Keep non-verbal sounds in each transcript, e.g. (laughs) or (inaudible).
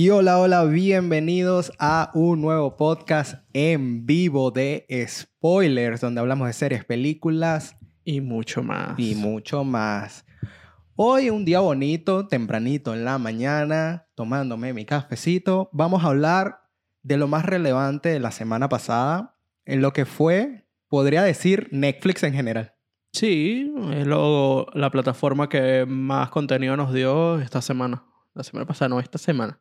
Y hola, hola, bienvenidos a un nuevo podcast en vivo de spoilers, donde hablamos de series, películas Y mucho más. y mucho más. Hoy un día bonito, tempranito en la mañana, tomándome mi cafecito, vamos a hablar de lo más relevante de la semana pasada, en lo que fue, podría decir, Netflix en general. Sí, es lo- la plataforma que más contenido nos dio esta semana. La semana pasada, no, esta semana.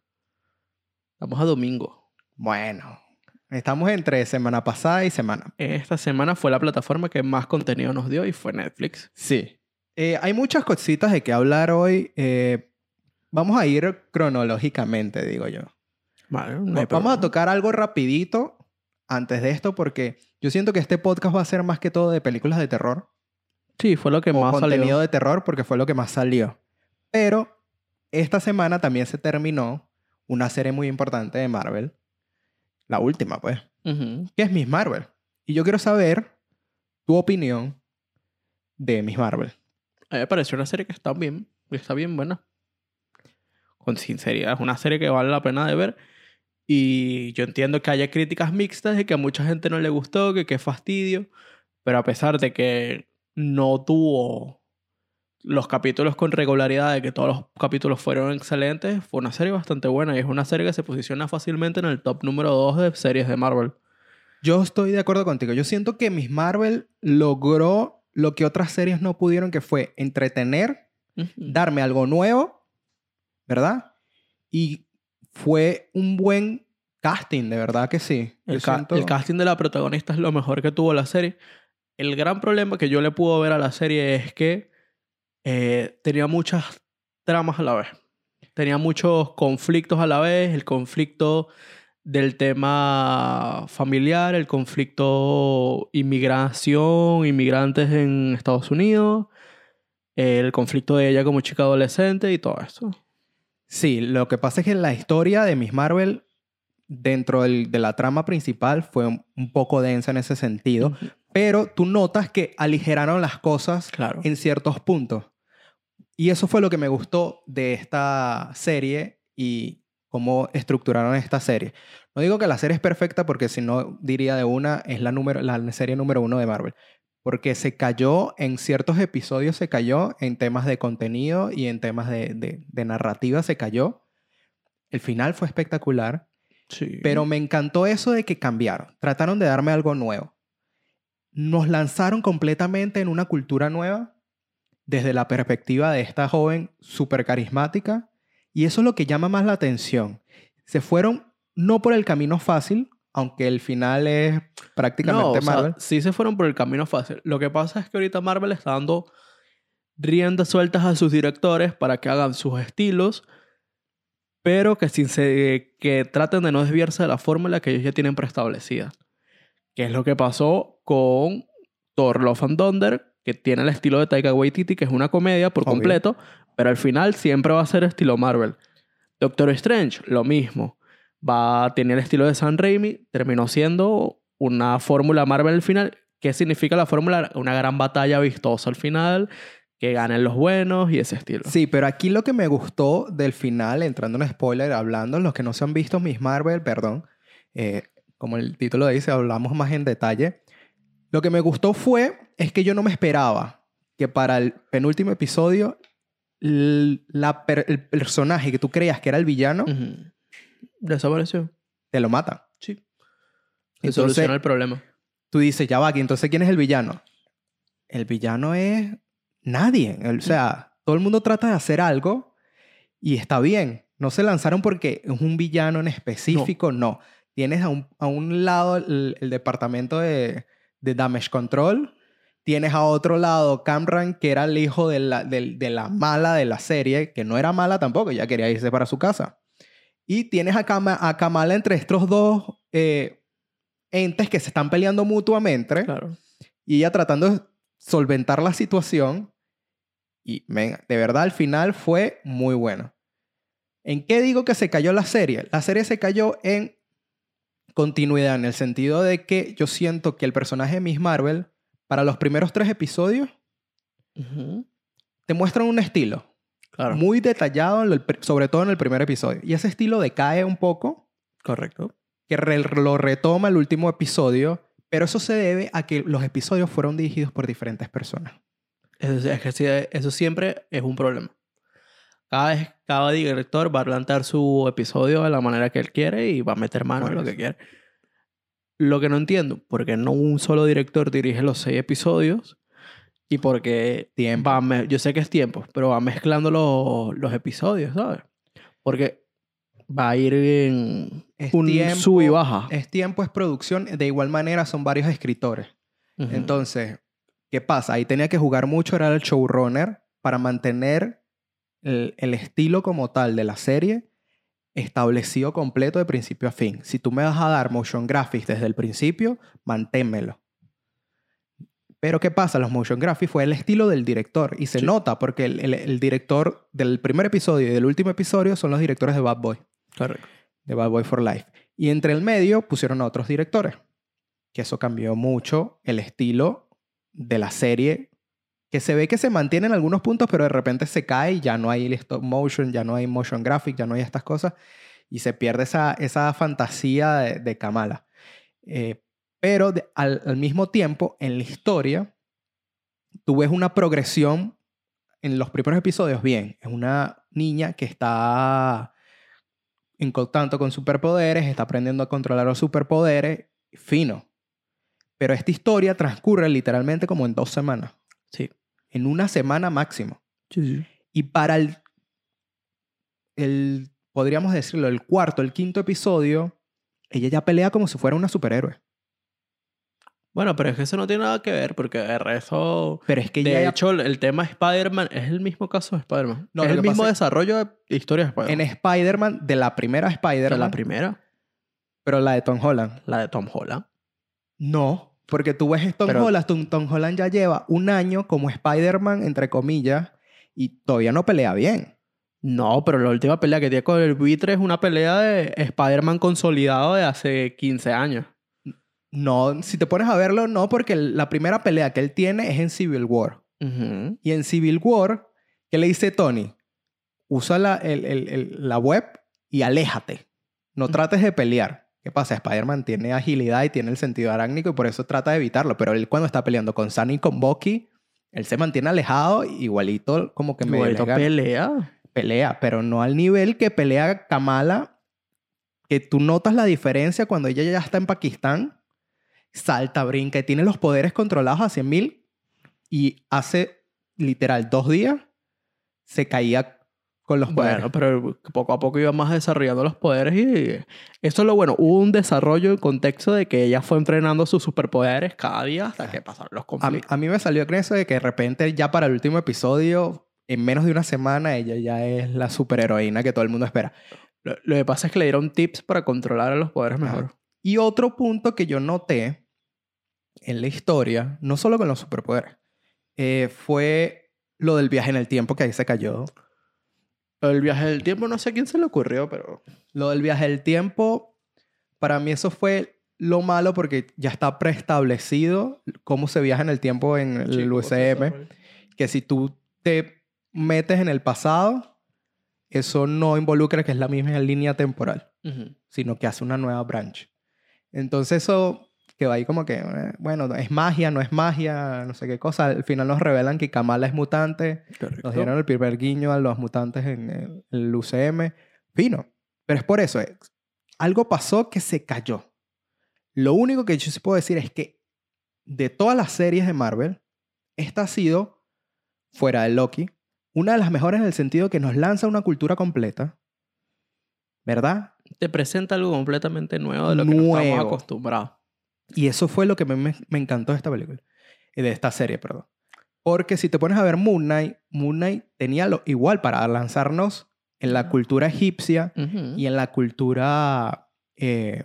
Vamos a domingo. Bueno, estamos entre semana pasada y semana. Esta semana fue la plataforma que más contenido nos dio y fue Netflix. Sí. Eh, hay muchas cositas de que hablar hoy. eh, vamos a ir cronológicamente, digo yo. Vale, no vamos a tocar algo rapidito antes de esto porque yo siento que este podcast va a ser más que todo de películas de terror. Sí, fue lo que más contenido salió. de terror porque fue lo que más salió. Pero esta semana también se terminó una serie muy importante de Marvel. La última, pues. Que es Miss Marvel. Y yo quiero saber tu opinión de Miss Marvel. A mí me pareció una serie que está bien, que está bien buena. Con sinceridad, es una serie que vale la pena de ver. Y yo entiendo que haya críticas mixtas de que a mucha gente no le gustó, que qué fastidio. Pero a pesar de que no tuvo los capítulos con regularidad, de que todos los capítulos fueron excelentes, fue una serie bastante buena. Y es una serie que se posiciona fácilmente en el top número 2 de series de Marvel. Yo estoy de acuerdo contigo. Yo siento que Miss Marvel logró lo que otras series no pudieron, que fue entretener, darme algo nuevo, ¿verdad? Y fue un buen casting, de verdad que sí. El, Yo ca- siento- el casting de la protagonista es lo mejor que tuvo la serie. El gran problema que yo le puedo ver a la serie es que eh, tenía muchas tramas a la vez. Tenía muchos conflictos a la vez. El conflicto del tema familiar, el conflicto inmigración, inmigrantes en Estados Unidos, el conflicto de ella como chica adolescente y todo eso. Sí, lo que pasa es que la historia de Miss Marvel dentro del- de la trama principal fue un, poco densa en ese sentido. Pero tú notas que aligeraron las cosas Claro. en ciertos puntos. Y eso fue lo que me gustó de esta serie y cómo estructuraron esta serie. No digo que la serie es perfecta porque si no diría de una es la, número, la serie número uno de Marvel. Porque se cayó en ciertos episodios, se cayó en temas de contenido y en temas de, de- de narrativa, se cayó. El final fue espectacular, Sí. pero me encantó eso de que cambiaron. Trataron de darme algo nuevo. Nos lanzaron completamente en una cultura nueva desde la perspectiva de esta joven súper carismática. Y eso es lo que llama más la atención. Se fueron no por el camino fácil, aunque el final es prácticamente No, o sea, Marvel. sí se fueron por el camino fácil. Lo que pasa es que ahorita Marvel está dando riendas sueltas a sus directores para que hagan sus estilos, pero que, sin se- que traten de no desviarse de la fórmula que ellos ya tienen preestablecida. Que es lo que pasó con Thor Love and Thunder, que tiene el estilo de Taika Waititi, que es una comedia por Obvio. completo, pero al final siempre va a ser estilo Marvel. Doctor Strange, lo mismo. Va, tenía el estilo de Sam Raimi, terminó siendo una fórmula Marvel al final. ¿Qué significa la fórmula? Una gran batalla vistosa al final, que ganen los buenos y ese estilo. Sí, pero aquí lo que me gustó del final, entrando en spoiler, hablando, los que no se han visto Miss Marvel, perdón, eh, como el título dice, hablamos más en detalle. Lo que me gustó fue, es que yo no me esperaba que para el penúltimo episodio, la per- el personaje que tú creías que era el villano. Desapareció. te lo matan. Sí. Entonces, soluciona el problema. tú dices, ya va aquí, entonces ¿quién es el villano? El villano es nadie. O sea, todo el mundo trata de hacer algo y está bien. No se lanzaron porque es un villano en específico, no. Tienes a un, a un lado el, el departamento de, de Damage Control, tienes a otro lado Camran, que era el hijo de la, de la mala de la serie, que no era mala tampoco, ya quería irse para su casa. Y tienes a, Kama- a Kamala entre estos dos eh, entes que se están peleando mutuamente Claro. y ella tratando de solventar la situación. Y venga, de verdad al final fue muy bueno. ¿En qué digo que se cayó la serie? La serie se cayó en continuidad, en el sentido de que yo siento que el personaje de Miss Marvel, para los primeros tres episodios, te muestran un estilo. Claro. muy detallado, en el pr- sobre todo en el primer episodio. Y ese estilo decae un poco, Correcto. que re- lo retoma el último episodio, pero eso se debe a que los episodios fueron dirigidos por diferentes personas. Eso, es que eso siempre es un problema. Cada vez, cada director va a plantear su episodio de la manera que él quiere y va a meter mano en lo Bueno, que quiere. Lo que no entiendo, porque no un solo director dirige los seis episodios y porque Tiempo. yo sé que es tiempo, pero va mezclando los, los episodios, ¿sabes? Porque va a ir en Es un tiempo, sub y baja. Es tiempo, es producción. De igual manera, son varios escritores. Ujú. Entonces, ¿qué pasa? Ahí tenía que jugar mucho, era el showrunner, para mantener el, el estilo como tal de la serie establecido completo de principio a fin. Si tú me vas a dar motion graphics desde el principio, manténmelo. Pero ¿qué pasa? Los motion graphics fue el estilo del director y se Sí. nota porque el, el- el director del primer episodio y del último episodio son los directores de Bad Boy Correcto. de Bad Boy for Life. Y entre el medio pusieron a otros directores. Que eso cambió mucho el estilo de la serie. Que se ve que se mantiene en algunos puntos, pero de repente se cae y ya no hay stop motion, ya no hay motion graphic, ya no hay estas cosas. Y se pierde esa, esa fantasía de, de Kamala. Eh, pero de- al, al mismo tiempo, en la historia, tú ves una progresión en los primeros episodios. Bien, es una niña que está en contacto con superpoderes, está aprendiendo a controlar los superpoderes, fino. Pero esta historia transcurre literalmente como en dos semanas, Sí. En una semana máximo. Sí, sí. Y para el, el, podríamos decirlo, el cuarto, el quinto episodio, ella ya pelea como si fuera una superhéroe. Bueno, pero es que eso no tiene nada que ver porque de resto... Pero es que De ella hecho, el tema Spider-Man es el mismo caso de Spider-Man. No, es el mismo desarrollo de historia de Spider-Man. en Spider-Man, de la primera De Spider-Man, la primera, pero la de Tom Holland. la de Tom Holland. No, porque tú ves Tom Pero- Holland, Tom, Tom Holland ya lleva un año como Spider-Man, entre comillas, y todavía no pelea bien. No, pero la última pelea que tiene con el buitre es una pelea de Spider-Man consolidado de hace 15 años. No, si te pones a verlo, no, porque la primera pelea que él tiene es en Civil War. Y en Civil War, ¿qué le dice Tony? Usa la, el- el- el- la web y aléjate. No Mm. trates de pelear. ¿Qué pasa? Spider-Man tiene agilidad y tiene el sentido arácnico y por eso trata de evitarlo. Pero él cuando está peleando con Sunny y con Bucky, él se mantiene alejado, igualito como que Igualito gana. pelea. pelea, pero no al nivel que pelea Kamala, que tú notas la diferencia cuando ella ya está en Pakistán, salta, brinca y tiene los poderes controlados a 100.000 y hace literal dos días se caía con los poderes. Bueno, pero poco a poco iba más desarrollando los poderes y eso es lo bueno. Hubo un desarrollo en contexto de que ella fue entrenando sus superpoderes cada día hasta que pasaron los a, conflictos. a mí me salió con eso de que de repente ya para el último episodio, en menos de una semana, ella ya es la superheroína que todo el mundo espera. Lo, lo que pasa es que le dieron tips para controlar a los poderes Ajá. mejor. Y otro punto que yo noté en la historia, no solo con los superpoderes, eh, fue lo del viaje en el tiempo que ahí se cayó. El viaje del tiempo no sé a quién se le ocurrió, pero... Lo del viaje del tiempo, para mí eso fue lo malo porque ya está preestablecido cómo se viaja en el tiempo en el Chico, UCM. Que si tú te metes en el pasado, eso no involucra que es la misma línea temporal. Ujú. sino que hace una nueva branch. Entonces eso quedó ahí como que, eh, bueno, es magia, no es magia, no sé qué cosa. Al final nos revelan que Kamala es mutante. Correcto. Nos dieron el primer guiño a los mutantes en el, el UCM. Fino. Pero es por eso. eh, Algo pasó que se cayó. Lo único que yo sí puedo decir es que de todas las series de Marvel, esta ha sido, fuera de Loki, una de las mejores en el sentido que nos lanza una cultura completa. ¿Verdad? Te presenta algo completamente nuevo de lo que no estamos Nuevo. acostumbrados. Y eso fue lo que me, me- encantó de esta película. Eh, De esta serie, perdón. Porque si te pones a ver Moon Knight, Moon Knight tenía lo igual para lanzarnos en la cultura egipcia y en la cultura eh,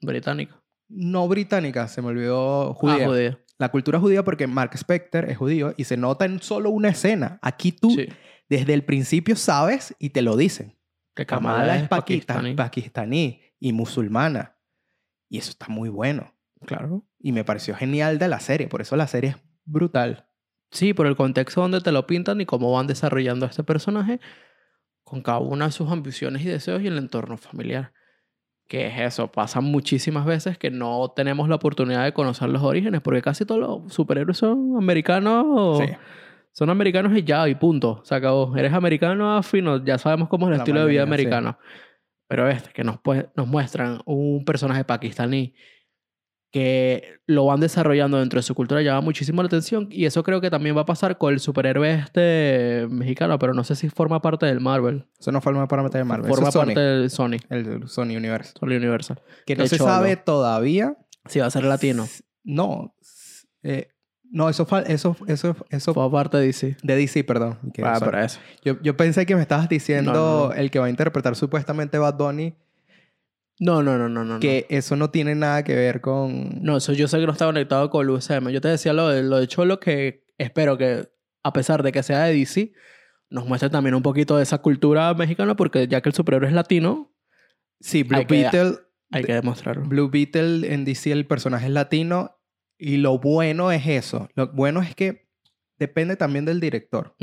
Británico. no británica, se me olvidó, Ah, judía. La cultura judía porque Mark Spector es judío y se nota en solo una escena. Aquí tú Sí. desde el principio sabes y te lo dicen. Que Kamala es pakistaní. pakistaní, pakistaní y musulmana. Y eso está muy bueno. Claro. Y me pareció genial de la serie. Por eso la serie es brutal. Sí, por el contexto donde te lo pintan y cómo van desarrollando a este personaje con cada una de sus ambiciones y deseos y el entorno familiar. Que es eso, pasa muchísimas veces que no tenemos la oportunidad de conocer los orígenes, porque casi todos los superhéroes son americanos. Sí. Son americanos y ya, y punto. Se acabó. Eres americano, fino, ya sabemos cómo es el La estilo de vida mayoría, sí. Pero este, que nos, nos muestran un personaje pakistaní que lo van desarrollando dentro de su cultura llama muchísimo la atención. Y eso creo que también va a pasar con el superhéroe este mexicano, pero no sé si forma parte del Marvel. Eso no forma parte de Marvel. Forma Eso es parte Sony. del Sony, El Sony Universe. Sony Universal. Que no se sabe todavía. Si va a ser latino. No. Eh, no, eso, fal- eso, eso, eso Forma parte de DC. de DC, perdón. Que Ah, pero eso. yo, yo pensé que me estabas diciendo No, no, no. el que va a interpretar supuestamente Bad Bunny, No, no, no, no, no. que eso no tiene nada que ver con... No, eso yo sé que no está conectado con UCM. Yo te decía lo de, lo de Cholo que espero que, a pesar de que sea de DC, nos muestre también un poquito de esa cultura mexicana, porque ya que el superhéroe es latino, Sí, Blue que- Beetle, hay que demostrarlo. Blue Beetle en DC el personaje es latino y lo bueno es eso. Lo bueno es que depende también del director.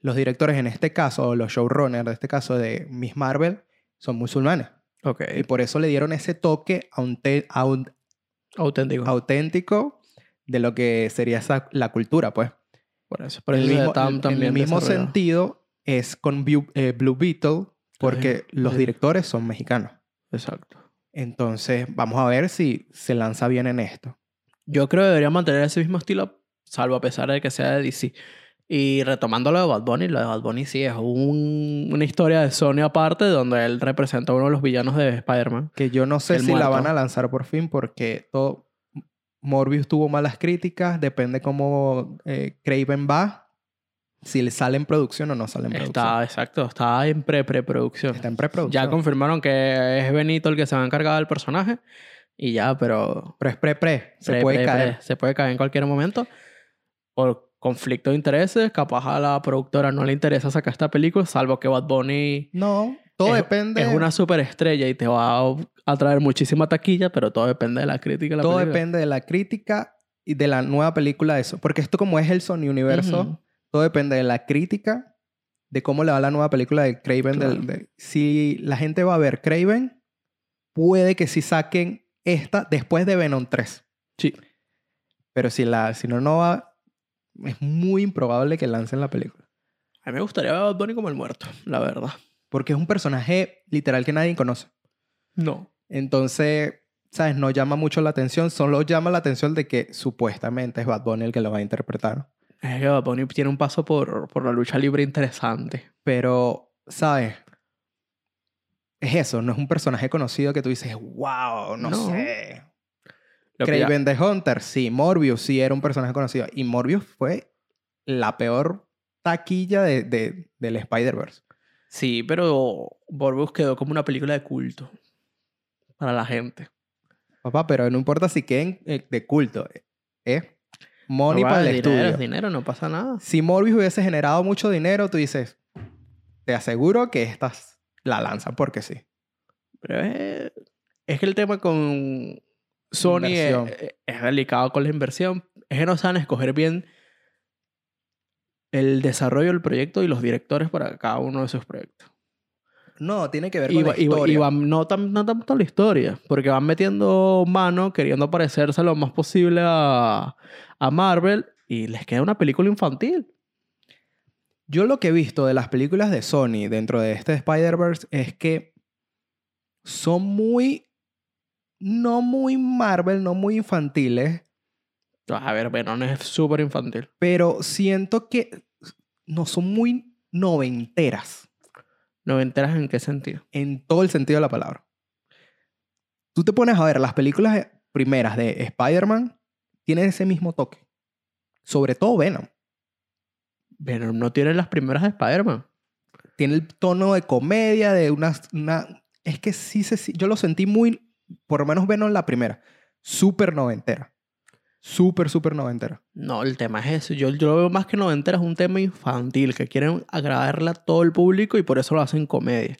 Los directores en este caso, o los showrunners de este caso de Miss Marvel, son musulmanes. Ok. Y por eso le dieron ese toque Auténtico. auténtico de lo que sería esa, la cultura, pues. por eso. El mismo, en el sentido es con Blue, eh, Blue Beetle, porque los directores son mexicanos. Exacto. Entonces, vamos a ver si se lanza bien en esto. Yo creo que debería mantener ese mismo estilo, salvo a pesar de que sea de DC. Y retomando lo de Bad Bunny, lo de Bad Bunny sí es un- una historia de Sony aparte, donde él representa a uno de los villanos de Spider-Man. Que yo no sé si la van a lanzar por fin, porque todo. Morbius tuvo malas críticas, depende cómo eh, Craven va, si le sale en producción o no sale en producción. Está, exacto, está en pre-preproducción. Está en preproducción. Ya confirmaron que es Benito el que se va a encargar del personaje. Y ya, pero. Pero es pre-pre, se pre- puede pre- caer. pre- se puede caer en cualquier momento. Por conflicto de intereses, capaz a la productora no le interesa sacar esta película, salvo que Bad Bunny No, todo es, depende. es una superestrella y te va a atraer muchísima taquilla, pero todo depende de la crítica. la todo película. depende de la crítica y de la nueva película de eso. Porque esto como es el Sony Universo, Ujú. todo depende de la crítica, de cómo le va la nueva película de Craven. del- Claro. de- si la gente va a ver Craven, puede que sí saquen esta después de Venom 3. Sí. Pero si, la, si no, no va, es muy improbable que lancen la película. A mí me gustaría ver a Bad Bunny como el muerto, la verdad. Porque es un personaje literal que nadie conoce. No. Entonces, ¿sabes? No llama mucho la atención. Solo llama la atención de que supuestamente es Bad Bunny el que lo va a interpretar. Es que Bad Bunny tiene un paso por, por la lucha libre interesante. Pero, ¿sabes? Es eso, no es un personaje conocido que tú dices, wow, no, No. sé. Lo Craven the Hunter, sí. Morbius sí era un personaje conocido. Y Morbius fue la peor taquilla de, de- del Spider-Verse. Sí, pero Morbius quedó como una película de culto para la gente. Papá, pero no importa si queden eh, de culto. Es money No para el dinero, estudio. es dinero, no pasa nada. Si Morbius hubiese generado mucho dinero, tú dices, te aseguro que estas la lanzan porque sí. Pero es, es que el tema con Sony es, Inversión. es delicado con la inversión. Es que no saben escoger bien el desarrollo del proyecto y los directores para cada uno de esos proyectos. No, tiene que ver con la y va- y historia. van- no, tan- no tanto la historia, porque van metiendo mano queriendo parecerse lo más posible a, a Marvel y les queda una película infantil. Yo lo que he visto de las películas de Sony dentro de este Spider-Verse es que son muy, no muy Marvel, no muy infantiles, A ver, Venom es súper infantil. pero siento que no son muy noventeras ¿No me enteras en qué sentido? en todo el sentido de la palabra. Tú te pones a ver las películas primeras de Spider-Man, tienen ese mismo toque. Sobre todo Venom. Venom no tiene las primeras de Spider-Man. Tiene el tono de comedia, de una... una es que sí, se, sí- yo lo sentí muy, por lo menos Venom la primera, súper noventera. Súper, súper noventera. No, el tema es eso. Yo, yo lo veo más que noventera, es un tema infantil, que quieren agradarle a todo el público y por eso lo hacen comedia.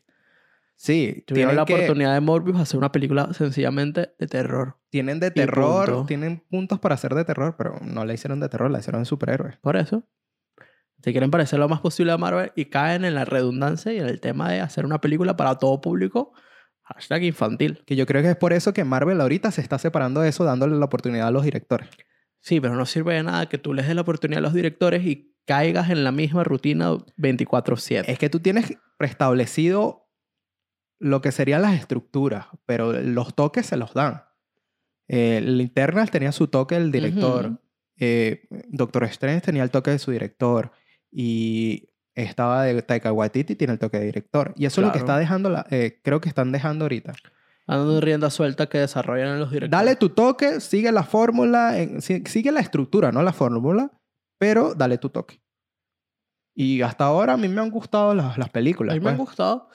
Sí, Tuvieron tienen, la que- oportunidad de Morbius hacer una película sencillamente de terror. tienen de terror, punto. tienen puntos para hacer de terror, pero no la hicieron de terror, la hicieron de superhéroes. Por eso, se quieren parecer lo más posible a Marvel y caen en la redundancia y en el tema de hacer una película para todo público, hashtag infantil. Que yo creo que es por eso que Marvel ahorita se está separando de eso, dándole la oportunidad a los directores. Sí, pero no sirve de nada que tú les des la oportunidad a los directores y caigas en la misma rutina 24/7. Es que tú tienes preestablecido lo que serían las estructuras, pero los toques se los dan. Eh, el Internal tenía su toque del director. Eh, Doctor Strange tenía el toque de su director. Y estaba de Taika Waititi, tiene el toque de director. Y eso es lo que está dejando, la- eh, creo que están dejando ahorita. Dando rienda suelta que desarrollan los directores. Dale tu toque, sigue la fórmula, en- si- sigue la estructura, no la fórmula, pero dale tu toque. Y hasta ahora a mí me han gustado las, las A películas. mí me han pues. gustado.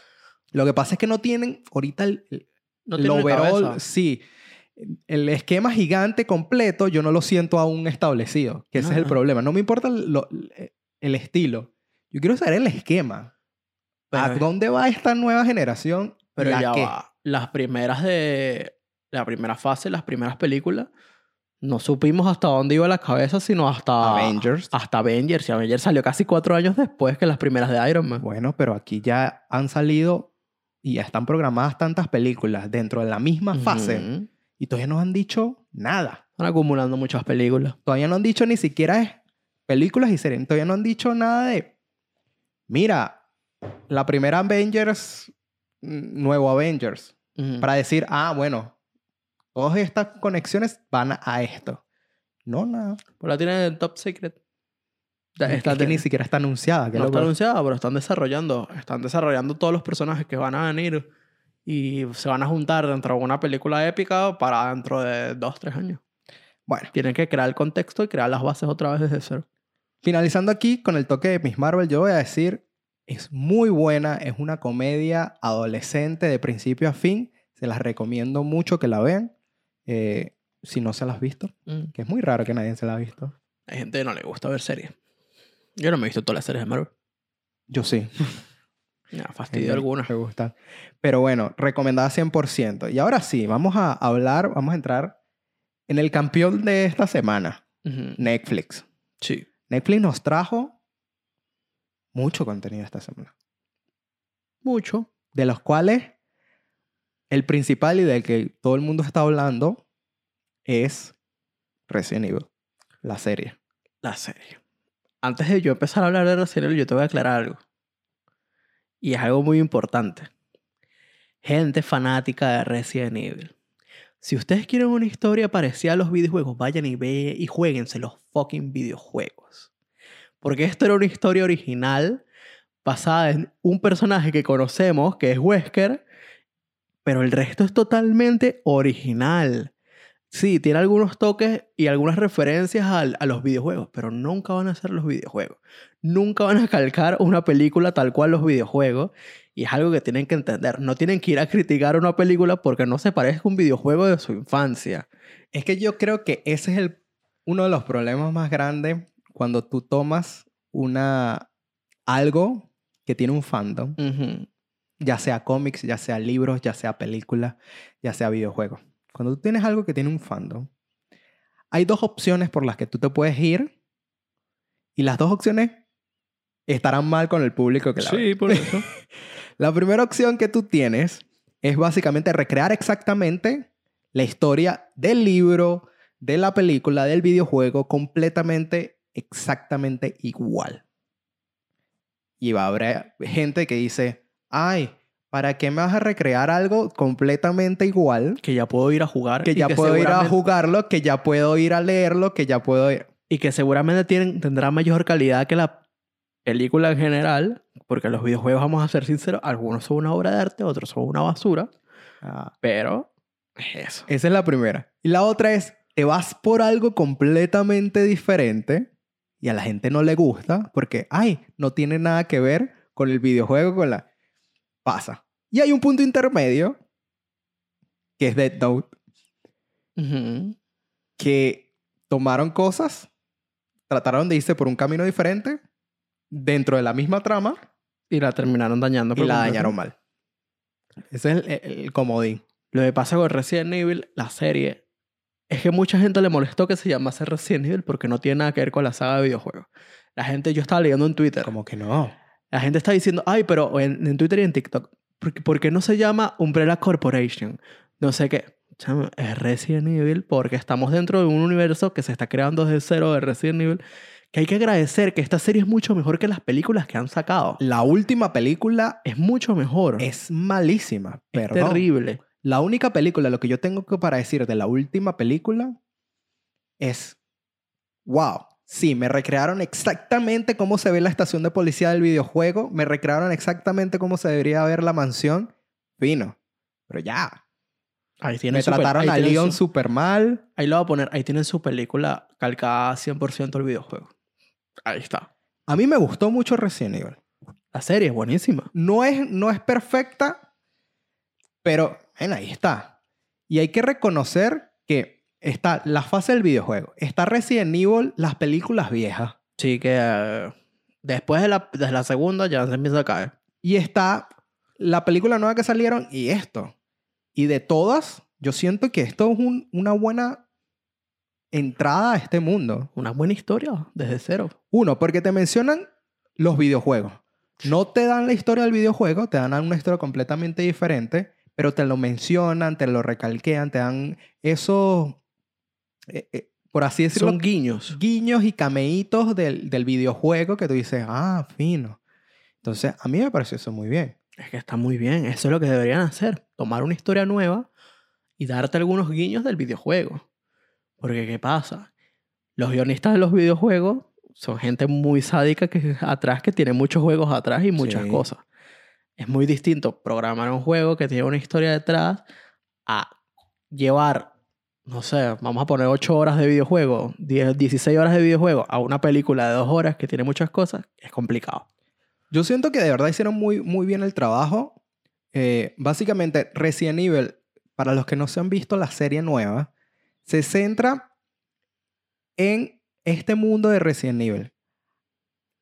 Lo que pasa es que no tienen ahorita el, No el tienen overall, cabeza. sí. El esquema gigante completo yo no lo siento aún establecido, que ese es el problema. No me importa lo- el estilo. Yo quiero saber el esquema. ¿A Pero- dónde va esta nueva generación? Pero ¿La ya va. Las primeras de... La primera fase, las primeras películas, no supimos hasta dónde iba la cabeza, sino hasta... Avengers. Hasta Avengers. Y Avengers salió casi cuatro años después que las primeras de Iron Man. Bueno, pero aquí ya han salido y ya están programadas tantas películas dentro de la misma fase y todavía no han dicho nada. Están acumulando muchas películas. Todavía no han dicho ni siquiera es películas y series. Todavía no han dicho nada de. Mira, la primera Avengers, mm, nuevo Avengers, para decir, ah, bueno, todas estas conexiones van a esto. No, nada. Pues la tienen en Top Secret. Es está que de- ni siquiera está anunciada. que no está anunciada, pero están desarrollando. Están desarrollando todos los personajes que van a venir. Y se van a juntar dentro de una película épica para dentro de dos, tres años. Bueno, Tienen que crear el contexto y crear las bases otra vez desde cero. Finalizando aquí con el toque de Miss Marvel, yo voy a decir, es muy buena, es una comedia adolescente de principio a fin. Se las recomiendo mucho que la vean. eh, si no se las has visto. Mm. Que es muy raro que nadie se la ha visto. Hay gente que no le gusta ver series. Yo no me he visto todas las series de Marvel. Yo sí. (laughs) Fastidio alguna. Me gusta. Pero bueno, recomendada 100%. Y ahora sí, vamos a hablar, vamos a entrar en el campeón de esta semana. Netflix. Sí. Netflix nos trajo mucho contenido esta semana. Mucho. De los cuales el principal y del que todo el mundo está hablando es Resident Evil, la serie. La serie. Antes de yo empezar a hablar de Resident Evil, yo te voy a aclarar algo. Y es algo muy importante. Gente fanática de Resident Evil. Si ustedes quieren una historia parecida a los videojuegos, vayan y ve y jueguense los fucking videojuegos. Porque esto era una historia original basada en un personaje que conocemos, que es Wesker, pero el resto es totalmente original. Sí, tiene algunos toques y algunas referencias a, los videojuegos, pero nunca van a ser los videojuegos. Nunca van a calcar una película tal cual los videojuegos. Y es algo que tienen que entender. No tienen que ir a criticar una película porque no se parezca a un videojuego de su infancia. Es que yo creo que ese es el, uno de los problemas más grandes cuando tú tomas una, algo que tiene un fandom, ya sea cómics, ya sea libros, ya sea películas, ya sea videojuegos. Cuando tú tienes algo que tiene un fandom, hay dos opciones por las que tú te puedes ir y las dos opciones estarán mal con el público que la ve. Sí, por eso. (laughs) La primera opción que tú tienes es básicamente recrear exactamente la historia del libro, de la película, del videojuego, completamente, exactamente igual. Y va a haber gente que dice, ay, ¿para qué me vas a recrear algo completamente igual? que ya puedo ir a jugar. Que ya puedo ir a jugarlo, que ya puedo ir a leerlo, que ya puedo ir... Y que seguramente tienen, tendrá mayor calidad que la película en general. Porque los videojuegos, vamos a ser sinceros, algunos son una obra de arte, otros son una basura. Ah, Pero es eso. Esa es la primera. Y la otra es, te vas por algo completamente diferente y a la gente no le gusta porque, ay, no tiene nada que ver con el videojuego, con la... Pasa. Y hay un punto intermedio, que es Dead Note, que tomaron cosas, trataron de irse por un camino diferente dentro de la misma trama Y la terminaron dañando. y la dañaron mal. Ese es el, el- el comodín. Lo que pasa con Resident Evil, la serie, es que mucha gente le molestó que se llamase Resident Evil porque no tiene nada que ver con la saga de videojuegos. La gente, yo estaba leyendo en Twitter, Como que no. La gente está diciendo, ay, pero en, en Twitter y en TikTok, ¿por, qué- por qué no se llama Umbrella Corporation? No sé qué. Chamo, Es Resident Evil porque estamos dentro de un universo que se está creando desde cero de Resident Evil. Que hay que agradecer que esta serie es mucho mejor que las películas que han sacado. La última película Es mucho mejor. es malísima. Perdón. terrible. La única película, lo que yo tengo que para decir de la última película es, wow, sí, me recrearon exactamente cómo se ve la estación de policía del videojuego, me recrearon exactamente cómo se debería ver la mansión, fino, pero ya, Ahí tienen me trataron ahí a Leon súper mal, Ahí lo voy a poner. Ahí tienen su película calcada 100% el videojuego. Ahí está. a mí me gustó mucho Resident Evil. La serie es buenísima. No es, no es perfecta, pero bueno, ahí está. Y hay que reconocer que está la fase del videojuego, está Resident Evil, las películas viejas, Sí, que eh, después de la, de la segunda ya se empieza a caer. y está la película nueva que salieron y esto. Y de todas, yo siento que esto es un- una buena entrada a este mundo. Una buena historia desde cero. Uno, porque te mencionan los videojuegos. No te dan la historia del videojuego, te dan una historia completamente diferente, pero te lo mencionan, te lo recalquean, te dan esos, eh, eh, por así decirlo, Son guiños. guiños y cameitos del, del videojuego que tú dices, ah, fino. Entonces, a mí me pareció eso muy bien. Es que está muy bien. Eso es lo que deberían hacer. Tomar una historia nueva y darte algunos guiños del videojuego. Porque, ¿qué pasa? Los guionistas de los videojuegos son gente muy sádica que atrás, que tiene muchos juegos atrás y muchas Sí. cosas. Es muy distinto programar un juego que tiene una historia detrás a llevar, no sé, vamos a poner 8 horas de videojuego, 10, 16 horas de videojuego a una película de 2 horas que tiene muchas cosas. Es complicado. Yo siento que de verdad hicieron muy, muy bien el trabajo. Eh, básicamente, Resident Evil, para los que no se han visto la serie nueva, se centra en este mundo de Resident Evil.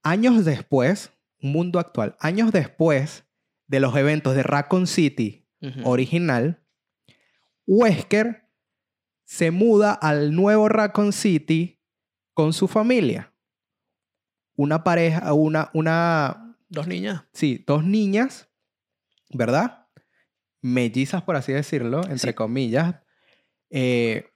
Años después, un mundo actual, años después de los eventos de Raccoon City original, Wesker se muda al nuevo Raccoon City con su familia. Una pareja, una, una, Dos niñas. sí, dos niñas, ¿verdad? Mellizas, por así decirlo, entre Sí. comillas, eh,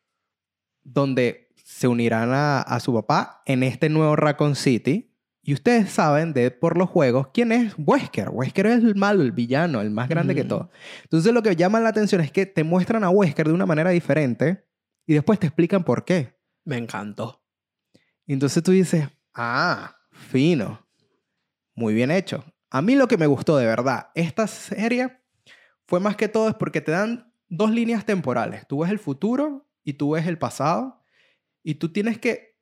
donde se unirán a, a su papá en este nuevo Raccoon City. Y ustedes saben de por los juegos quién es Wesker. Wesker es el malo, el villano, el más grande que Mm. todo. Entonces lo que llama la atención es que te muestran a Wesker de una manera diferente y después te explican por qué. Me encantó. Y entonces tú dices, ah, fino. Muy bien hecho. A mí lo que me gustó de verdad, esta serie fue más que todo es porque te dan dos líneas temporales. Tú ves el futuro y tú ves el pasado. Y tú tienes que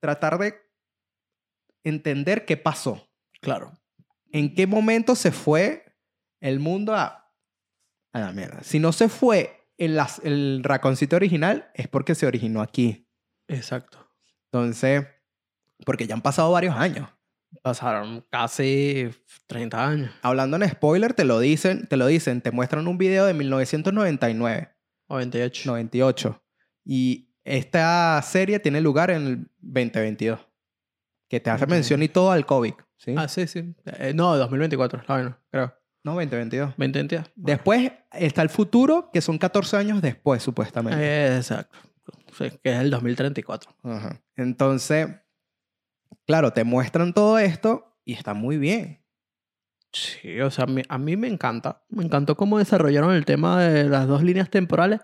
tratar de entender qué pasó. Claro. ¿En qué momento se fue el mundo a, a la mierda? Si no se fue el raconcito original, es porque se originó aquí. Exacto. Entonces, porque ya han pasado varios años. Pasaron casi 30 años. Hablando en spoiler, te lo dicen, te lo dicen, te muestran un video de 1999, 98. 98. Y esta serie tiene lugar en el 2022. Que te hace mención y todo al COVID. ¿sí? Ah, sí, sí. Eh, no, 2024, la vaina, creo. No, 2022. 20 Después está el futuro, que son 14 años después, supuestamente. Exacto. Sí, que es el 2034. Ajá. Entonces, claro, te muestran todo esto y está muy bien. Sí, o sea, a mí, a mí me encanta. Me encantó cómo desarrollaron el tema de las dos líneas temporales,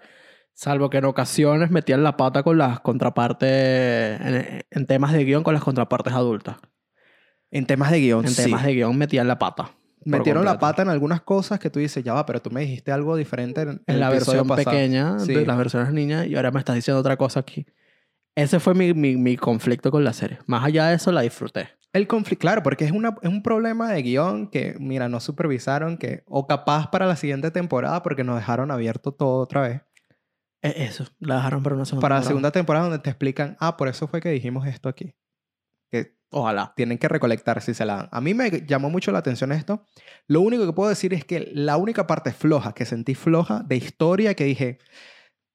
salvo que en ocasiones metían la pata con las contrapartes, en, en temas de guion con las contrapartes adultas. En temas de guion, En sí. temas de guion metían la pata. Metieron la pata en algunas cosas que tú dices, ya va, pero tú me dijiste algo diferente en, En la versión pasado". pequeña Sí. de las versiones niñas y ahora me estás diciendo otra cosa aquí. Ese fue mi, mi, mi conflicto con la serie. Más allá de eso, la disfruté. El conflicto, claro, porque es, una, es un problema de guion que, mira, no supervisaron que, o capaz para la siguiente temporada, porque nos dejaron abierto todo otra vez. E- Eso, la dejaron para una segunda Para la temporada. segunda temporada donde te explican, ah, por eso fue que dijimos esto aquí. Ojalá. tienen que recolectar si se la dan. A mí me llamó mucho la atención esto. Lo único que puedo decir es que la única parte floja que sentí floja de historia que dije,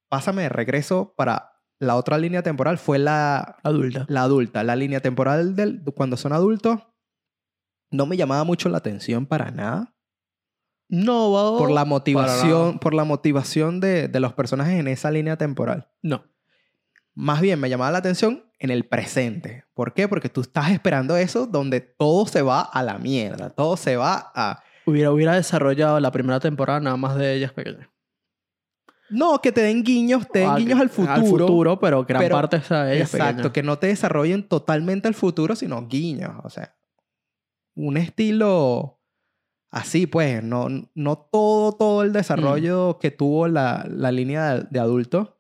pásame de regreso para la otra línea temporal fue la, Adulta. la adulta. La línea temporal del, cuando son adultos no me llamaba mucho la atención para nada. No, Por la motivación, por la motivación de, de los personajes en esa línea temporal. No. Más bien me llamaba la atención en el presente. ¿Por qué? Porque tú estás esperando eso donde todo se va a la mierda. Todo se va a... Hubiera, hubiera desarrollado la primera temporada nada más de ellas pequeñas. No, que te den guiños, te den guiños al futuro. Al futuro, pero gran pero- parte es a ellas Exacto, pequeñas. que no te desarrollen totalmente el futuro, sino guiños. O sea, un estilo así, pues, no, no todo, todo el desarrollo que tuvo la, la línea de, de adultos.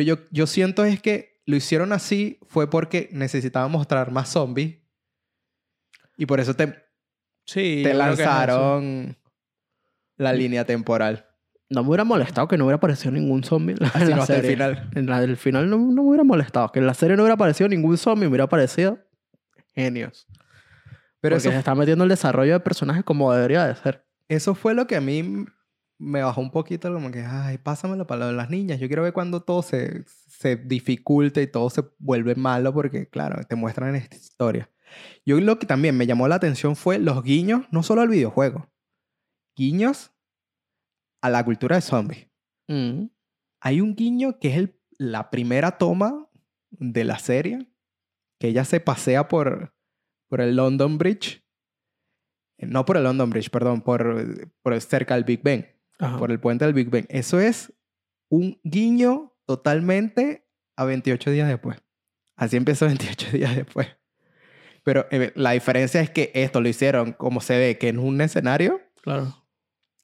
Pero yo, yo siento es que lo hicieron así fue porque necesitaban mostrar más zombies. Y por eso te, Sí, te lanzaron la línea temporal. No me hubiera molestado que no hubiera aparecido ningún zombie en la, en el serie. final. En la del final no, no me hubiera molestado. Que en la serie no hubiera aparecido ningún zombie, me hubiera parecido genios. Pero Porque eso se está metiendo el desarrollo de personajes como debería de ser. Eso fue lo que a mí me bajó un poquito, como que, ay, pásamelo para lo de las niñas. Yo quiero ver cuando todo se, se dificulta y todo se vuelve malo, porque, claro, te muestran esta historia. Yo lo que también me llamó la atención fue los guiños, no solo al videojuego, guiños a la cultura de zombies. Mm. Hay un guiño que es el, la primera toma de la serie, que ella se pasea por, por el London Bridge. Eh, No por el London Bridge, perdón, por, por cerca del Big Ben, Ajá. por el puente del Big Ben. Eso es un guiño totalmente a 28 días después. Así empezó (laughs) 28 días después. Pero eh, la diferencia es que esto lo hicieron como se ve, que en un escenario, Claro.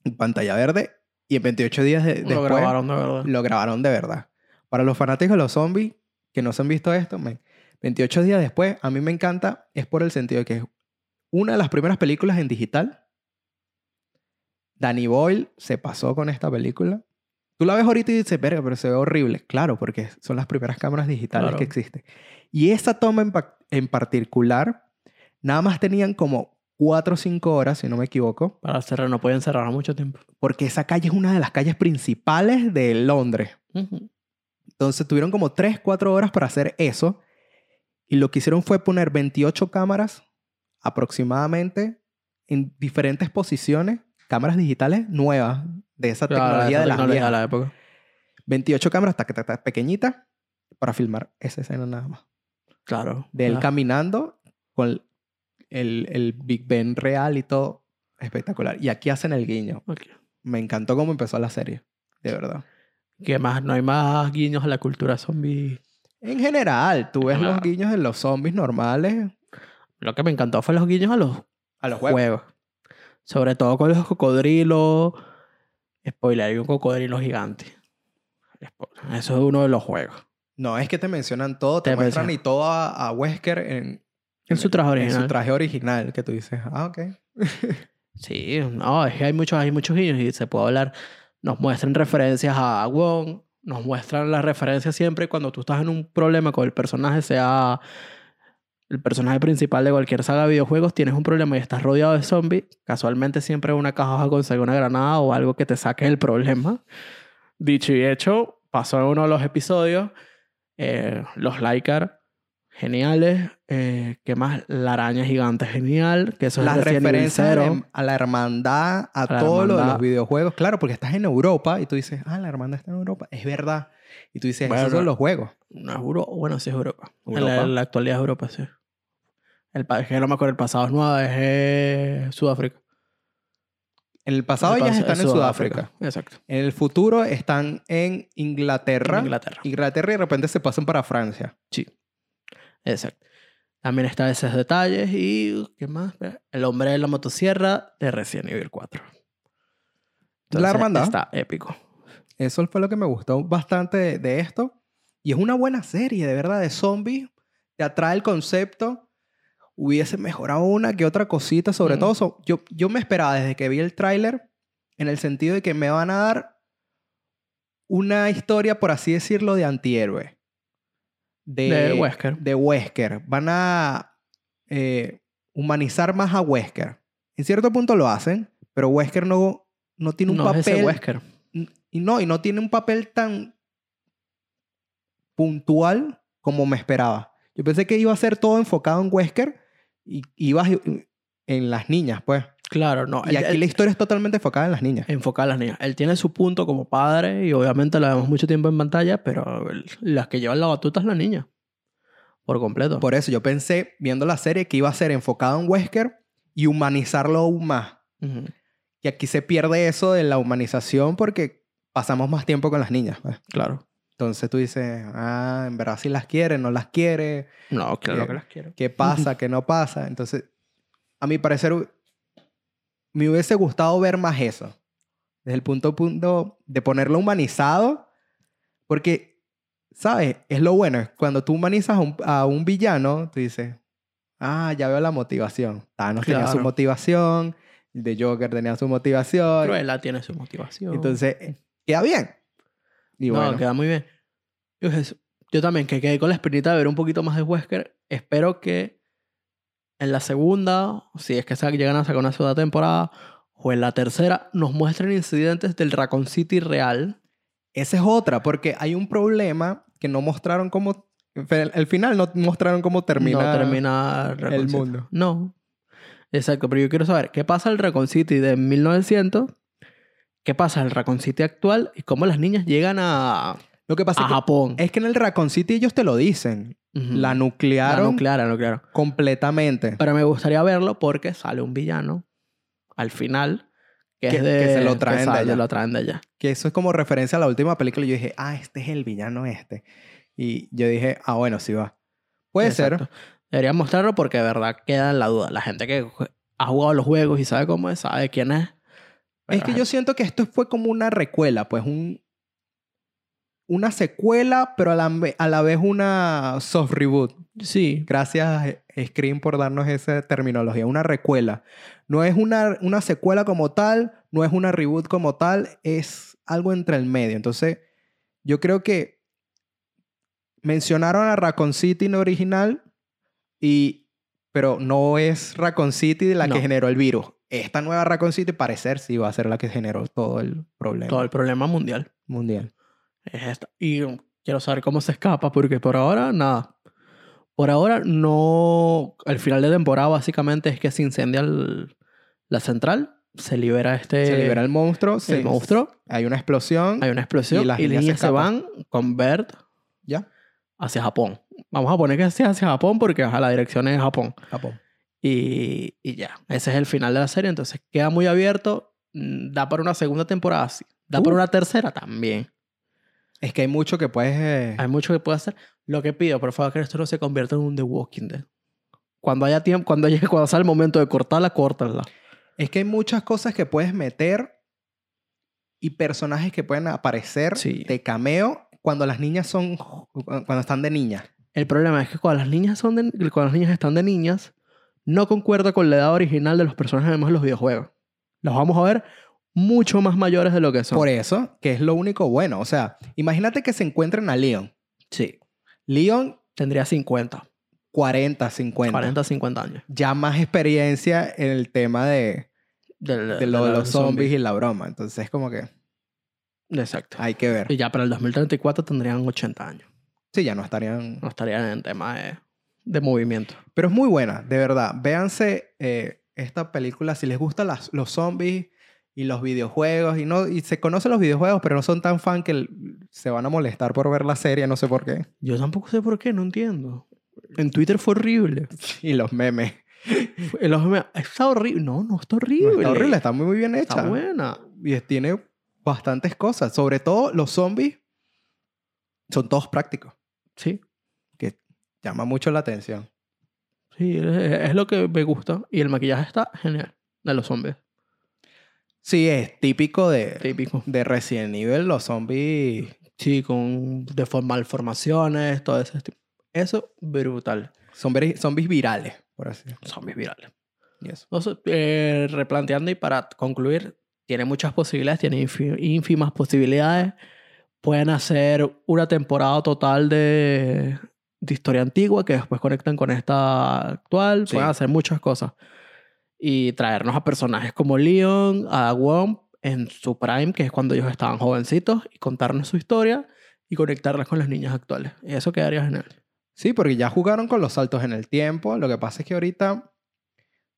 en pantalla verde, y en 28 días de- Lo después grabaron de verdad. lo grabaron de verdad. Para los fanáticos de los zombies que no se han visto esto, men, 28 días después, a mí me encanta, es por el sentido de que es una de las primeras películas en digital. Danny Boyle se pasó con esta película. Tú la ves ahorita y dices, verga, pero se ve horrible. Claro, porque son las primeras cámaras digitales Claro. que existen. Y esa toma en, pa- en particular, nada más tenían como 4 o 5 horas, si no me equivoco, Para cerrar, no pueden cerrar mucho tiempo. porque esa calle es una de las calles principales de Londres. Ujú. Entonces tuvieron como 3, 4 horas para hacer eso. Y lo que hicieron fue poner 28 cámaras aproximadamente en diferentes posiciones, cámaras digitales nuevas de esa Claro, tecnología esa de las tecnología de la época. 28 cámaras tac, tac, tac, pequeñitas para filmar esa escena nada más. Claro. De él caminando con el, el Big Ben real y todo. Espectacular. Y aquí hacen el guiño. Me encantó cómo empezó la serie. De verdad. ¿Qué más? No hay más guiños a la cultura zombie. En general, tú ves los guiños de los zombies normales Lo que me encantó fue los guiños a los a los juegos. juegos. Sobre todo con los cocodrilos. Spoiler, hay un cocodrilo gigante. Eso es uno de los juegos. No, es que te mencionan todo, te, Te muestran mencionan. y todo a, a Wesker en, En su traje en original. su traje original, que tú dices, ah, ok. (laughs) Sí, no, es que hay muchos, hay muchos guiños y se puede hablar. Nos muestran referencias a Wong, nos muestran las referencias siempre cuando tú estás en un problema con el personaje, sea el personaje principal de cualquier saga de videojuegos, tienes un problema y estás rodeado de zombies, casualmente siempre una caja conseguir una granada o algo que te saque del problema. Dicho y hecho, pasó en uno de los episodios, eh, los Lycar, geniales. Eh, ¿Qué más? La araña gigante, genial. Que eso es Las referencias a la, 0. a la hermandad, a, A todo lo de los videojuegos. Claro, porque estás en Europa y tú dices, ah, la hermandad está en Europa. Es verdad. Y tú dices, Bueno, esos son los juegos. No Europa. Bueno, sí es Europa. En la, Europa. en la actualidad es Europa, sí. El que no me acuerdo, el pasado es nuevo, es eh, Sudáfrica. En el pasado El ellas pas- están es en Sudáfrica. Exacto. En el futuro están en Inglaterra. Inglaterra. Inglaterra y de repente se pasan para Francia. Sí. Exacto. También está esos detalles y ¿qué más? El hombre de la motosierra de Resident Evil 4. La hermandad. Está épico. Eso fue lo que me gustó bastante de, de esto. Y es una buena serie, de verdad, de zombies. Te atrae el concepto. Hubiese mejorado una que otra cosita. Sobre Mm. todo, so- yo, yo me esperaba desde que vi el tráiler en el sentido de que me van a dar una historia, por así decirlo, de antihéroe. De, De Wesker. De Wesker. Van a, eh, humanizar más a Wesker. En cierto punto lo hacen, pero Wesker no, no tiene un no es ese papel... Wesker. Y no, y no tiene un papel tan puntual como me esperaba. Yo pensé que iba a ser todo enfocado en Wesker y iba a- en las niñas, pues. Claro, no. Y él- aquí él- la historia es totalmente enfocada en las niñas. enfocada a las niñas. Él tiene su punto como padre y obviamente la vemos mucho tiempo en pantalla, pero las que llevan la batuta es la niña. Por completo. Por eso yo pensé, viendo la serie, que iba a ser enfocado en Wesker y humanizarlo aún más. Ujú. Y aquí se pierde eso de la humanización porque pasamos más tiempo con las niñas. pues. Claro. Entonces tú dices, ah, en verdad si las quiere, no las quiere, No, claro Eh, que las quiero. qué pasa, qué no pasa. Entonces, a mi parecer, me hubiese gustado ver más eso. Desde el punto, punto de ponerlo humanizado, porque, ¿sabes? Es lo bueno, cuando tú humanizas a un, a un villano, tú dices, ah, ya veo la motivación. Thanos tenía su Claro. motivación, el de Joker tenía su motivación. Cruella tiene su motivación. Entonces, queda bien. Y no, bueno, queda muy bien. Yo, también, que quedé con la espinita de ver un poquito más de Wesker. Espero que en la segunda, si es que llegan a sacar una segunda temporada, o en la tercera, nos muestren incidentes del Raccoon City real. esa es otra, porque hay un problema que no mostraron cómo... Al final no mostraron cómo termina, no termina Raccoon el City. mundo. No. Exacto, pero yo quiero saber qué pasa el Raccoon City de 1900, qué pasa el Raccoon City actual y cómo las niñas llegan a, Lo que pasa a es que, Japón. es que en el Raccoon City ellos te lo dicen. La La nuclearon nuclear, la nuclear. completamente. Pero me gustaría verlo porque sale un villano al final que, Que- es de que se lo traen de allá. lo traen de allá. Que eso es como referencia a la última película. Y yo dije, ah, este es el villano este. Y yo dije, ah, bueno, sí va. Puede Exacto. ser. Deberían mostrarlo porque de verdad queda en la duda. La gente que ha jugado los juegos y sabe cómo es, sabe quién es. Es que yo siento que esto fue como una recuela, pues un... Una secuela, pero a la, a la vez una soft reboot. Sí, Gracias, eh, Scream, por darnos esa terminología. Una recuela. No es una, una secuela como tal, no es una reboot como tal, es algo entre el medio. Entonces, yo creo que mencionaron a Raccoon City en original, y, pero no es Raccoon City la No. que generó el virus. Esta nueva Raccoon City, parecer, sí va a ser la que generó todo el problema todo el problema mundial mundial. es esta. Y quiero saber cómo se escapa porque por ahora, nada. Por ahora no... El final de temporada básicamente es que se incendia el- la central, se libera este... se libera el monstruo, el se- monstruo, hay una explosión, hay una explosión Y y las niñas niñas, se van con Bert ya, hacia Japón. Vamos a poner que sea hacia Japón porque ajá, la dirección es Japón. Japón. Y, y ya, ese es el final de la serie. Entonces queda muy abierto. Mm, Da para una segunda temporada, sí. Da para Uh. una tercera también. Es que hay mucho que puedes... eh, Hay mucho que puede hacer. Lo que pido, por favor, que esto no se convierta en un The Walking Dead. Cuando haya tiempo, cuando llegue, cuando sea el momento de cortarla, córtala. Es que hay muchas cosas que puedes meter y personajes que pueden aparecer Sí. de cameo cuando las niñas son... Cuando están de niñas. El problema es que cuando las niñas son de- cuando las niñas están de niñas, no concuerda con la edad original de los personajes que vemos en los videojuegos. Los vamos a ver mucho más mayores de lo que son. Por eso, que es lo único bueno. O sea, imagínate que se encuentren a Leon. Sí. Leon, Tendría 50, 40, 50. 40, 50 años. Ya más experiencia en el tema de, de lo de la los zombies y la broma. Entonces, como que Exacto. hay que ver. Y ya para el 2034 tendrían 80 años. Sí, ya no estarían... No estarían en tema de, de movimiento. Pero es muy buena, de verdad. Véanse eh, esta película si les gustan las- los zombies y los videojuegos. Y, no, y se conocen los videojuegos, pero no son tan fan que se van a molestar por ver la serie, no sé por qué. Yo tampoco sé por qué, no entiendo. En Twitter fue horrible. Y los memes. Fue- el ojo me- Está horrible. No, no está No, horrible. está horrible, está muy, muy bien hecha. Está buena. Y tiene bastantes cosas. Sobre todo los zombies son todos prácticos, Sí. Llama mucho la atención. Sí, es, lo que me gusta. Y el maquillaje está genial. De los zombies. Sí, es típico de, Típico. de Resident Evil, los zombies. Sí, con de malformaciones, todo ese tipo. Eso, brutal. Zombies, zombies virales, por así decirlo. Zombies virales. Y eso. Entonces, eh, replanteando y para concluir, tiene muchas posibilidades, tiene ínfimas posibilidades. Pueden hacer una temporada total de, de historia antigua que después conectan con esta actual. Sí. Pueden hacer muchas cosas. Y traernos a personajes como Leon, a Wong en su prime, que es cuando ellos estaban jovencitos, y contarnos su historia y conectarlas con las niñas actuales. Y eso quedaría genial. Sí, porque ya jugaron con los saltos en el tiempo. Lo que pasa es que ahorita,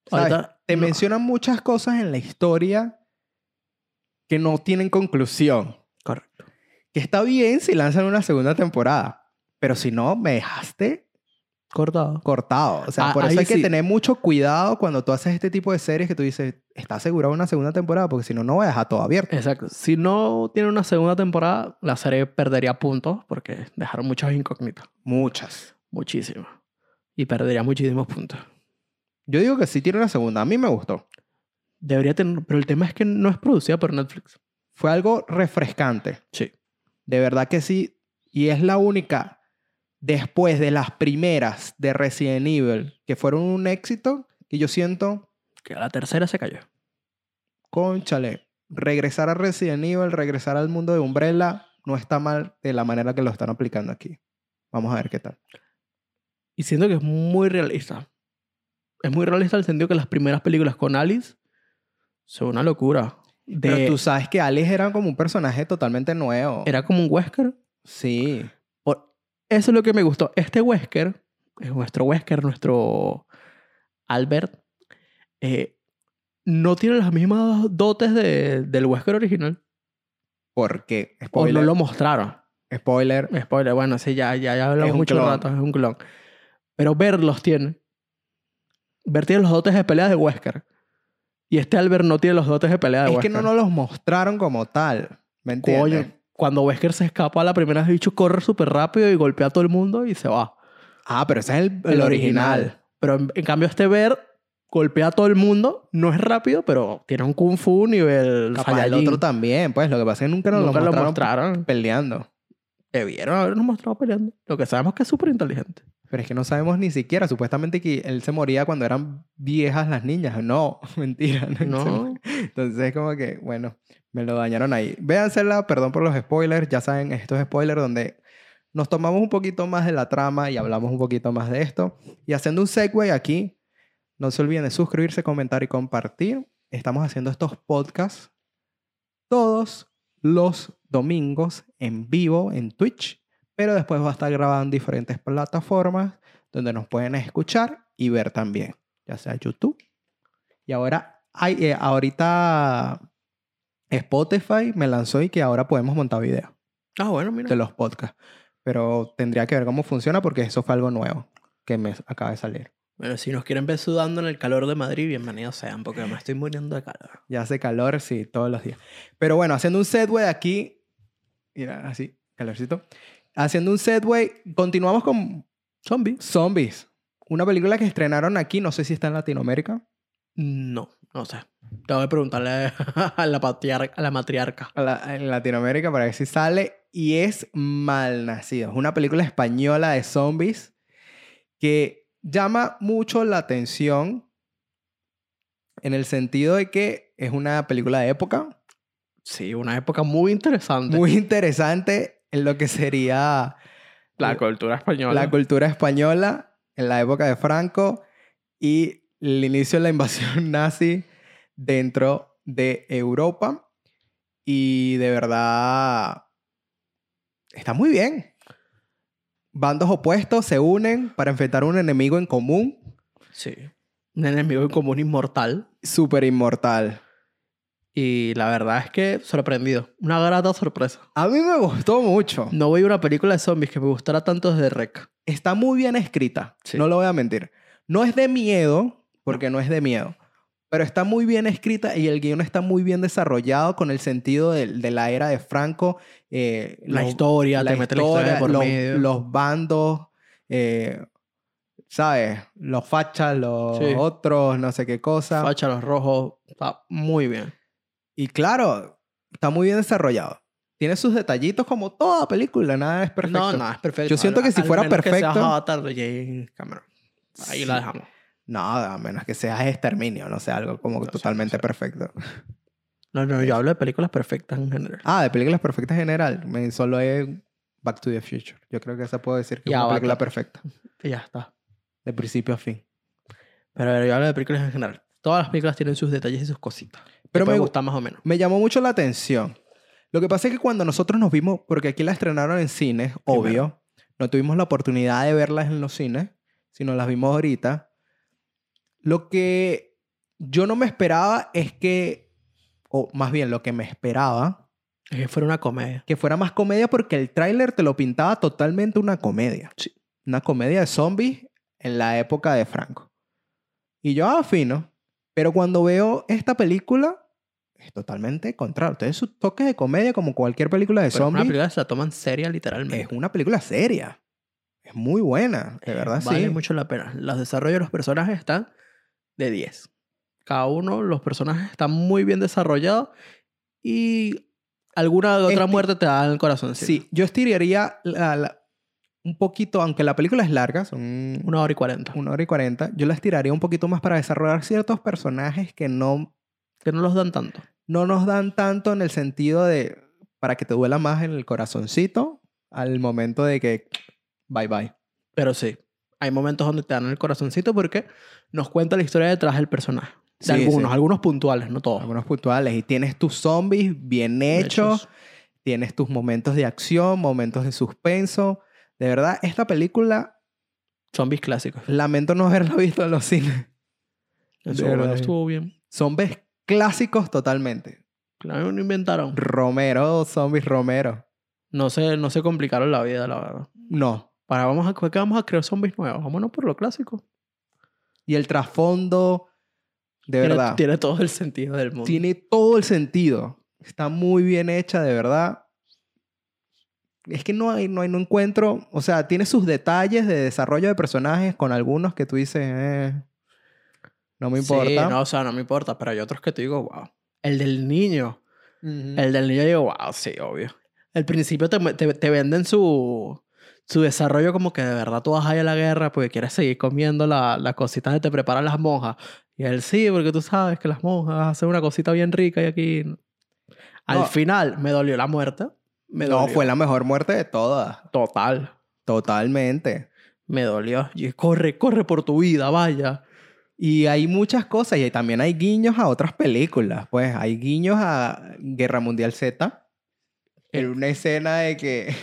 ¿sabes? Ahorita, te no. mencionan muchas cosas en la historia que no tienen conclusión. Correcto. Que está bien si lanzan una segunda temporada. Pero si no, me dejaste Cortado. cortado. O sea, Ah, por eso hay que tener mucho cuidado cuando tú haces este tipo de series que tú dices, está asegurada una segunda temporada, porque si no, no voy a dejar todo abierto. Exacto. Si no tiene una segunda temporada, la serie perdería puntos porque dejaron muchas incógnitas. Muchas. Muchísimas. Y perdería muchísimos puntos. Yo digo que sí tiene una segunda. A mí me gustó. Debería tener, pero el tema es que no es producida por Netflix. Fue algo refrescante. Sí. De verdad que sí. Y es la única, después de las primeras de Resident Evil, que fueron un éxito, que yo siento, Que a la tercera se cayó. conchale, regresar a Resident Evil, regresar al mundo de Umbrella, no está mal de la manera que lo están aplicando aquí. Vamos a ver qué tal. Y siento que es muy realista. Es muy realista el sentido que las primeras películas con Alice son una locura. De, Pero tú sabes que Alice era como un personaje totalmente nuevo. Era como un Wesker. Sí. Eso es lo que me gustó. Este Wesker, es nuestro Wesker, nuestro Albert, eh, no tiene las mismas dotes de- del Wesker original. Porque, O spoiler, no lo mostraron. spoiler, Spoiler, bueno, sí, ya, ya, ya hablamos Es mucho clon. rato, es un clon. Pero Bert los tiene. Bert tiene los dotes de pelea de Wesker. Y este Albert no tiene los dotes de pelea de es Wesker. que no nos los mostraron como tal. ¿Me entiendes? Coño, cuando Wesker se escapa la primera vez, el bicho corre súper rápido y golpea a todo el mundo y se va. Ah, pero ese es el, El, original. Pero en, en cambio este Bert golpea a todo el mundo. No es rápido, pero tiene un kung fu nivel Capaz el Saiyajin. otro también, pues. Lo que pasa es que nunca nos Nunca lo lo mostraron, mostraron. peleando. Debieron habernos mostrado peleando. Lo que sabemos que es súper inteligente. Pero es que no sabemos ni siquiera. Supuestamente que él se moría cuando eran viejas las niñas. No, (laughs) mentira. No. Entonces es como que, bueno, me lo dañaron ahí. Véansela, perdón por los spoilers. Ya saben, estos spoilers donde nos tomamos un poquito más de la trama y hablamos un poquito más de esto. Y haciendo un segue aquí, no se olviden de suscribirse, comentar y compartir. Estamos haciendo estos podcasts todos los domingos en vivo en Twitch, pero después va a estar grabado en diferentes plataformas donde nos pueden escuchar y ver también, ya sea YouTube. Y ahora, hay, eh, ahorita Spotify me lanzó y que ahora podemos montar video Ah, bueno, mira. de los podcasts. Pero tendría que ver cómo funciona porque eso fue algo nuevo que me acaba de salir. Bueno, si nos quieren ver sudando en el calor de Madrid, bienvenidos sean, porque me estoy muriendo de calor. Ya hace calor, sí, todos los días. Pero bueno, haciendo un setway aquí. Mira, así, calorcito. Haciendo un setway, continuamos con ¿Zombies? Zombies. Una película que estrenaron aquí, no sé si está en Latinoamérica. No, no sé. Tengo que preguntarle (laughs) a la, patriar- a la matriarca. A la- en Latinoamérica para ver si sale. Y es Malnacido. Es una película española de zombies que llama mucho la atención en el sentido de que es una película de época Sí, una época muy interesante. muy interesante en lo que sería la cultura española. la cultura española en la época de Franco y el inicio de la invasión (laughs) nazi dentro de Europa. Y de verdad está muy bien. Bandos opuestos se unen para enfrentar un enemigo en común, Sí. Un enemigo en común inmortal. súper inmortal. Y la verdad es que sorprendido. Una grata sorpresa. A mí me gustó mucho. No voy a una película de zombies que me gustara tanto desde Rec. Está muy bien escrita, Sí. no lo voy a mentir. No es de miedo, porque no es de miedo, pero está muy bien escrita y el guion está muy bien desarrollado con el sentido de, de la era de Franco. eh, La los- historia, la te mete la historia por los, medio. los bandos, eh, ¿sabes? Los fachas, los Sí. otros, no sé qué cosa. Facha, los rojos. Está muy bien. Y claro, está muy bien desarrollado. Tiene sus detallitos como toda película, nada es perfecto. No, no, es perfecto. Yo siento que si fuera menos que sea perfecto- Cameron. Ahí Sí. la dejamos. No, a menos que sea exterminio, no sea algo como No totalmente no sé. perfecto. No, no, yo hablo de películas perfectas en general. Ah, de películas perfectas en general. Solo he Back to the Future. Yo creo que esa puedo decir que es una película perfecta. Y (laughs) ya está. De principio a fin. Pero a ver, yo hablo de películas en general. Todas las películas tienen sus detalles y sus cositas. Pero me- gusta más o menos. Me llamó mucho la atención. Lo que pasa es que cuando nosotros nos vimos, porque aquí la estrenaron en cines, obvio, no tuvimos la oportunidad de verlas en los cines, sino las vimos ahorita. Lo que yo no me esperaba es que, o más bien lo que me esperaba, Es que fuera una comedia. que fuera más comedia porque el tráiler te lo pintaba totalmente una comedia. Sí. Una comedia de zombies en la época de Franco. Y yo, ah, fino. Pero cuando veo esta película, es totalmente contrario. Tiene sus toques de comedia como cualquier película de Pero es una zombies. película se la toman seria literalmente. Es una película seria. Es muy buena, de Eh, verdad, vale sí. mucho la pena. Los desarrollos de los personajes están de 10. Cada uno, los personajes están muy bien desarrollados y alguna otra Esti- muerte te da en el corazón. Sí, yo estiraría la- la- un poquito, aunque la película es larga, son Una hora y cuarenta. una hora y cuarenta, yo la estiraría un poquito más para desarrollar ciertos personajes que no Que no los dan tanto. no nos dan tanto en el sentido de para que te duela más en el corazoncito al momento de que bye bye. Pero sí, hay momentos donde te dan el corazoncito porque nos cuenta la historia detrás del personaje. De Sí, algunos, sí. algunos puntuales, no todos. Algunos puntuales y tienes tus zombies bien hechos, Hechos. tienes tus momentos de acción, momentos de suspenso. De verdad, esta película Zombies clásicos. lamento no haberla visto en los cines. Verdad. estuvo bien. Zombies clásicos totalmente. Claro, no inventaron. Romero, zombies Romero. No se, no se complicaron la vida, la verdad. No. Para vamos a, ¿por qué vamos a crear zombies nuevos? Vámonos por lo clásico. Y el trasfondo, de Tiene- verdad. Tiene todo el sentido del mundo. Tiene todo el sentido. Está muy bien hecha, de verdad. Es que no hay, no hay, no encuentro. O sea, tiene sus detalles de desarrollo de personajes con algunos que tú dices, eh, no me importa. Sí, no, o sea, no me importa, pero hay otros que te digo, wow. El del niño. El del niño digo, wow, sí, obvio. Al principio te, te, te venden su, su desarrollo como que de verdad tú vas a ir a la guerra porque quieres seguir comiendo la- las cositas que te preparan las monjas. Y él sí, porque tú sabes que las monjas hacen una cosita bien rica y aquí... Al No. final me dolió la muerte. Me no, fue la mejor muerte de todas. Total. Totalmente. Me dolió. Y corre, corre por tu vida, vaya. Y hay muchas cosas y también hay guiños a otras películas. Pues hay guiños a Guerra Mundial Z. En una escena de que...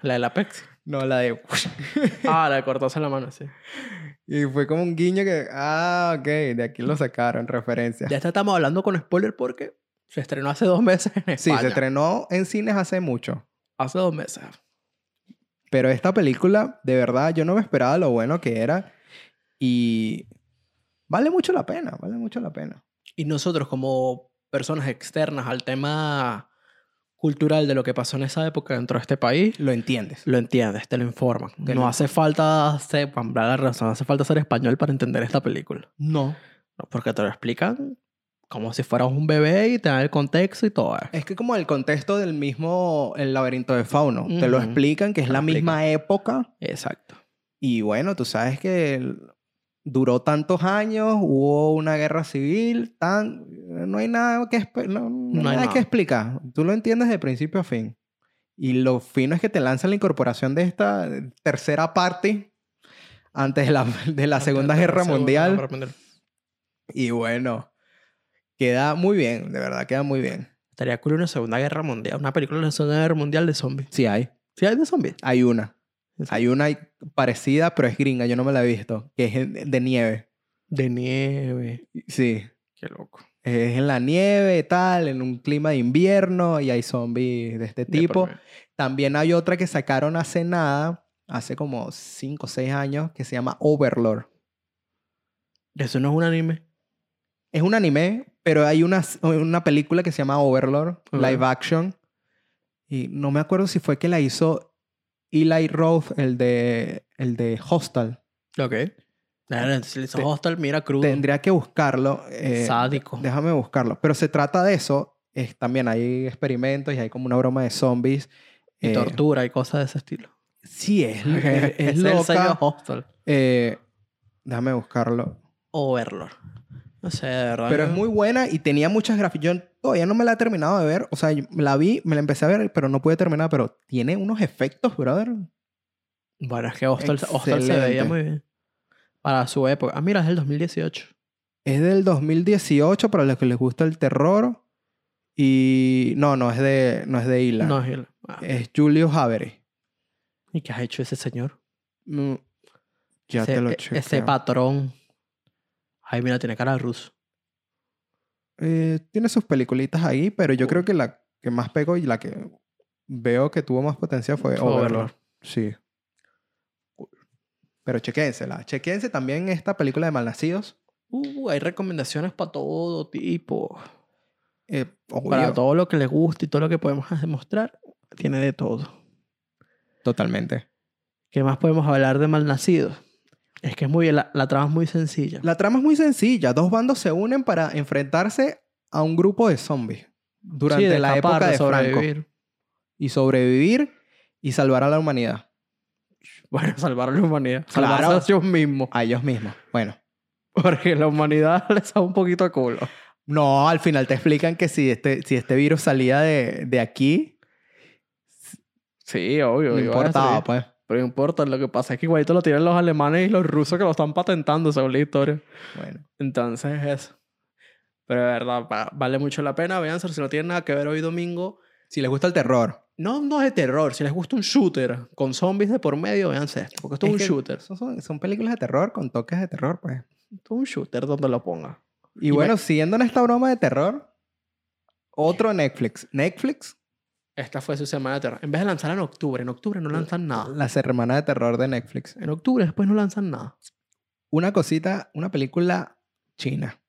La del Apex. No, la de... (laughs) Ah, la de cortarse la mano, sí. y fue como un guiño que... Ah, ok. De aquí lo sacaron, referencia. Ya estamos hablando con spoiler porque se estrenó hace dos meses en Sí, España. se estrenó en cines hace mucho. Hace dos meses. Pero esta película, de verdad, yo no me esperaba lo bueno que era. Y vale mucho la pena, vale mucho la pena. Y nosotros como personas externas al tema cultural de lo que pasó en esa época dentro de este país, Lo entiendes. lo entiendes, te lo informan. Te no lo- hace falta ser, la razón, no hace falta ser español para entender esta película. No. No, porque te lo explican como si fueras un bebé y te dan el contexto y todo. eso. Es que como el contexto del mismo El laberinto de Fauno. Te lo explican que es Te la misma época. Exacto. Y bueno, tú sabes que el- duró tantos años, hubo una guerra civil, tan... no hay nada que, no, no hay No hay nada que explicar. Tú lo entiendes de principio a fin. Y lo fino es que te lanzan la incorporación de esta tercera parte antes de la, de la Segunda Guerra Segunda Mundial. Mundial. Y bueno, queda muy bien, de verdad, queda muy bien. Estaría cool una Segunda Guerra Mundial, una película de la Segunda Guerra Mundial de zombies. Sí hay. ¿Sí hay de zombies? Hay una. Hay una parecida, pero es gringa, yo no me la he visto, que es de nieve. De nieve. Sí. Qué loco. Es en la nieve, tal, en un clima de invierno y hay zombies de este tipo. También hay otra que sacaron hace nada, hace como 5 o 6 años, que se llama Overlord. Eso no es un anime. Es un anime, pero hay una, una película que se llama Overlord, live action. Y no me acuerdo si fue que la hizo Eli Roth, el de, el de Hostal. Ok. Si le hizo Te- Hostel, mira crudo. Tendría que buscarlo. eh, Sádico. Déjame buscarlo. Pero se trata de eso. Es, también hay experimentos y hay como una broma de zombies. Y Eh, tortura y cosas de ese estilo. Sí, es, (laughs) es, es es el sello. Hostel. Eh, déjame buscarlo. Overlord. No sé, de verdad. Pero es muy buena y tenía muchas gráficas. Yo todavía no me la he terminado de ver. O sea, la vi, me la empecé a ver, pero no pude terminar. Pero tiene unos efectos, brother. Bueno, es que Hostel, Hostel se veía muy bien. Para su época. Ah, mira, es del 2018. Es del 2018 para los que les gusta el terror. Y no, no es de, no es de Ilan. No, Gil. Ah, Es Julius Avery. ¿Y qué has hecho ese señor? Mm, Ya ese, te lo e- chequeo. Ese patrón. Ay, mira, tiene cara de ruso. Eh, tiene sus peliculitas ahí, pero yo creo que la que más pegó y la que veo que tuvo más potencia fue Overlord. Overlord. Sí. Pero chequénsela. Chequense también esta película de Malnacidos. Uh, hay recomendaciones para todo tipo. Eh, Para todo lo que les guste y todo lo que podemos demostrar. Tiene de todo. Totalmente. ¿Qué más podemos hablar de Malnacidos? Es que es muy, la, la trama es muy sencilla. La trama es muy sencilla. Dos bandos se unen para enfrentarse a un grupo de zombies durante Sí, de la época de, Franco. sobrevivir. Y sobrevivir y salvar a la humanidad. (laughs) Bueno, salvar a la humanidad. Claro. Salvarse a ellos mismos. A ellos mismos. Bueno. Porque la humanidad (laughs) les da un poquito de culo. No, al final te explican que si este, si este virus salía de, de aquí, Sí, obvio. no a importaba, pues. Pero no importa. Lo que pasa es que igualito lo tienen los alemanes y los rusos que lo están patentando según la historia. Bueno. Entonces, eso. Pero de verdad, va- vale mucho la pena. Véanse si no tienen nada que ver hoy domingo. Si les gusta el terror. No, no es de terror. Si les gusta un shooter con zombies de por medio, véanse esto. Porque esto es, Es un shooter. Son, son- son películas de terror con toques de terror, pues. Esto es un shooter donde lo ponga. Y, Y bueno, me- siguiendo en esta broma de terror, otro Netflix. Netflix, Esta fue su semana de terror. En vez de lanzar en octubre, en octubre no lanzan nada. la semana de terror de Netflix. En octubre después no lanzan nada. Una cosita, una película china.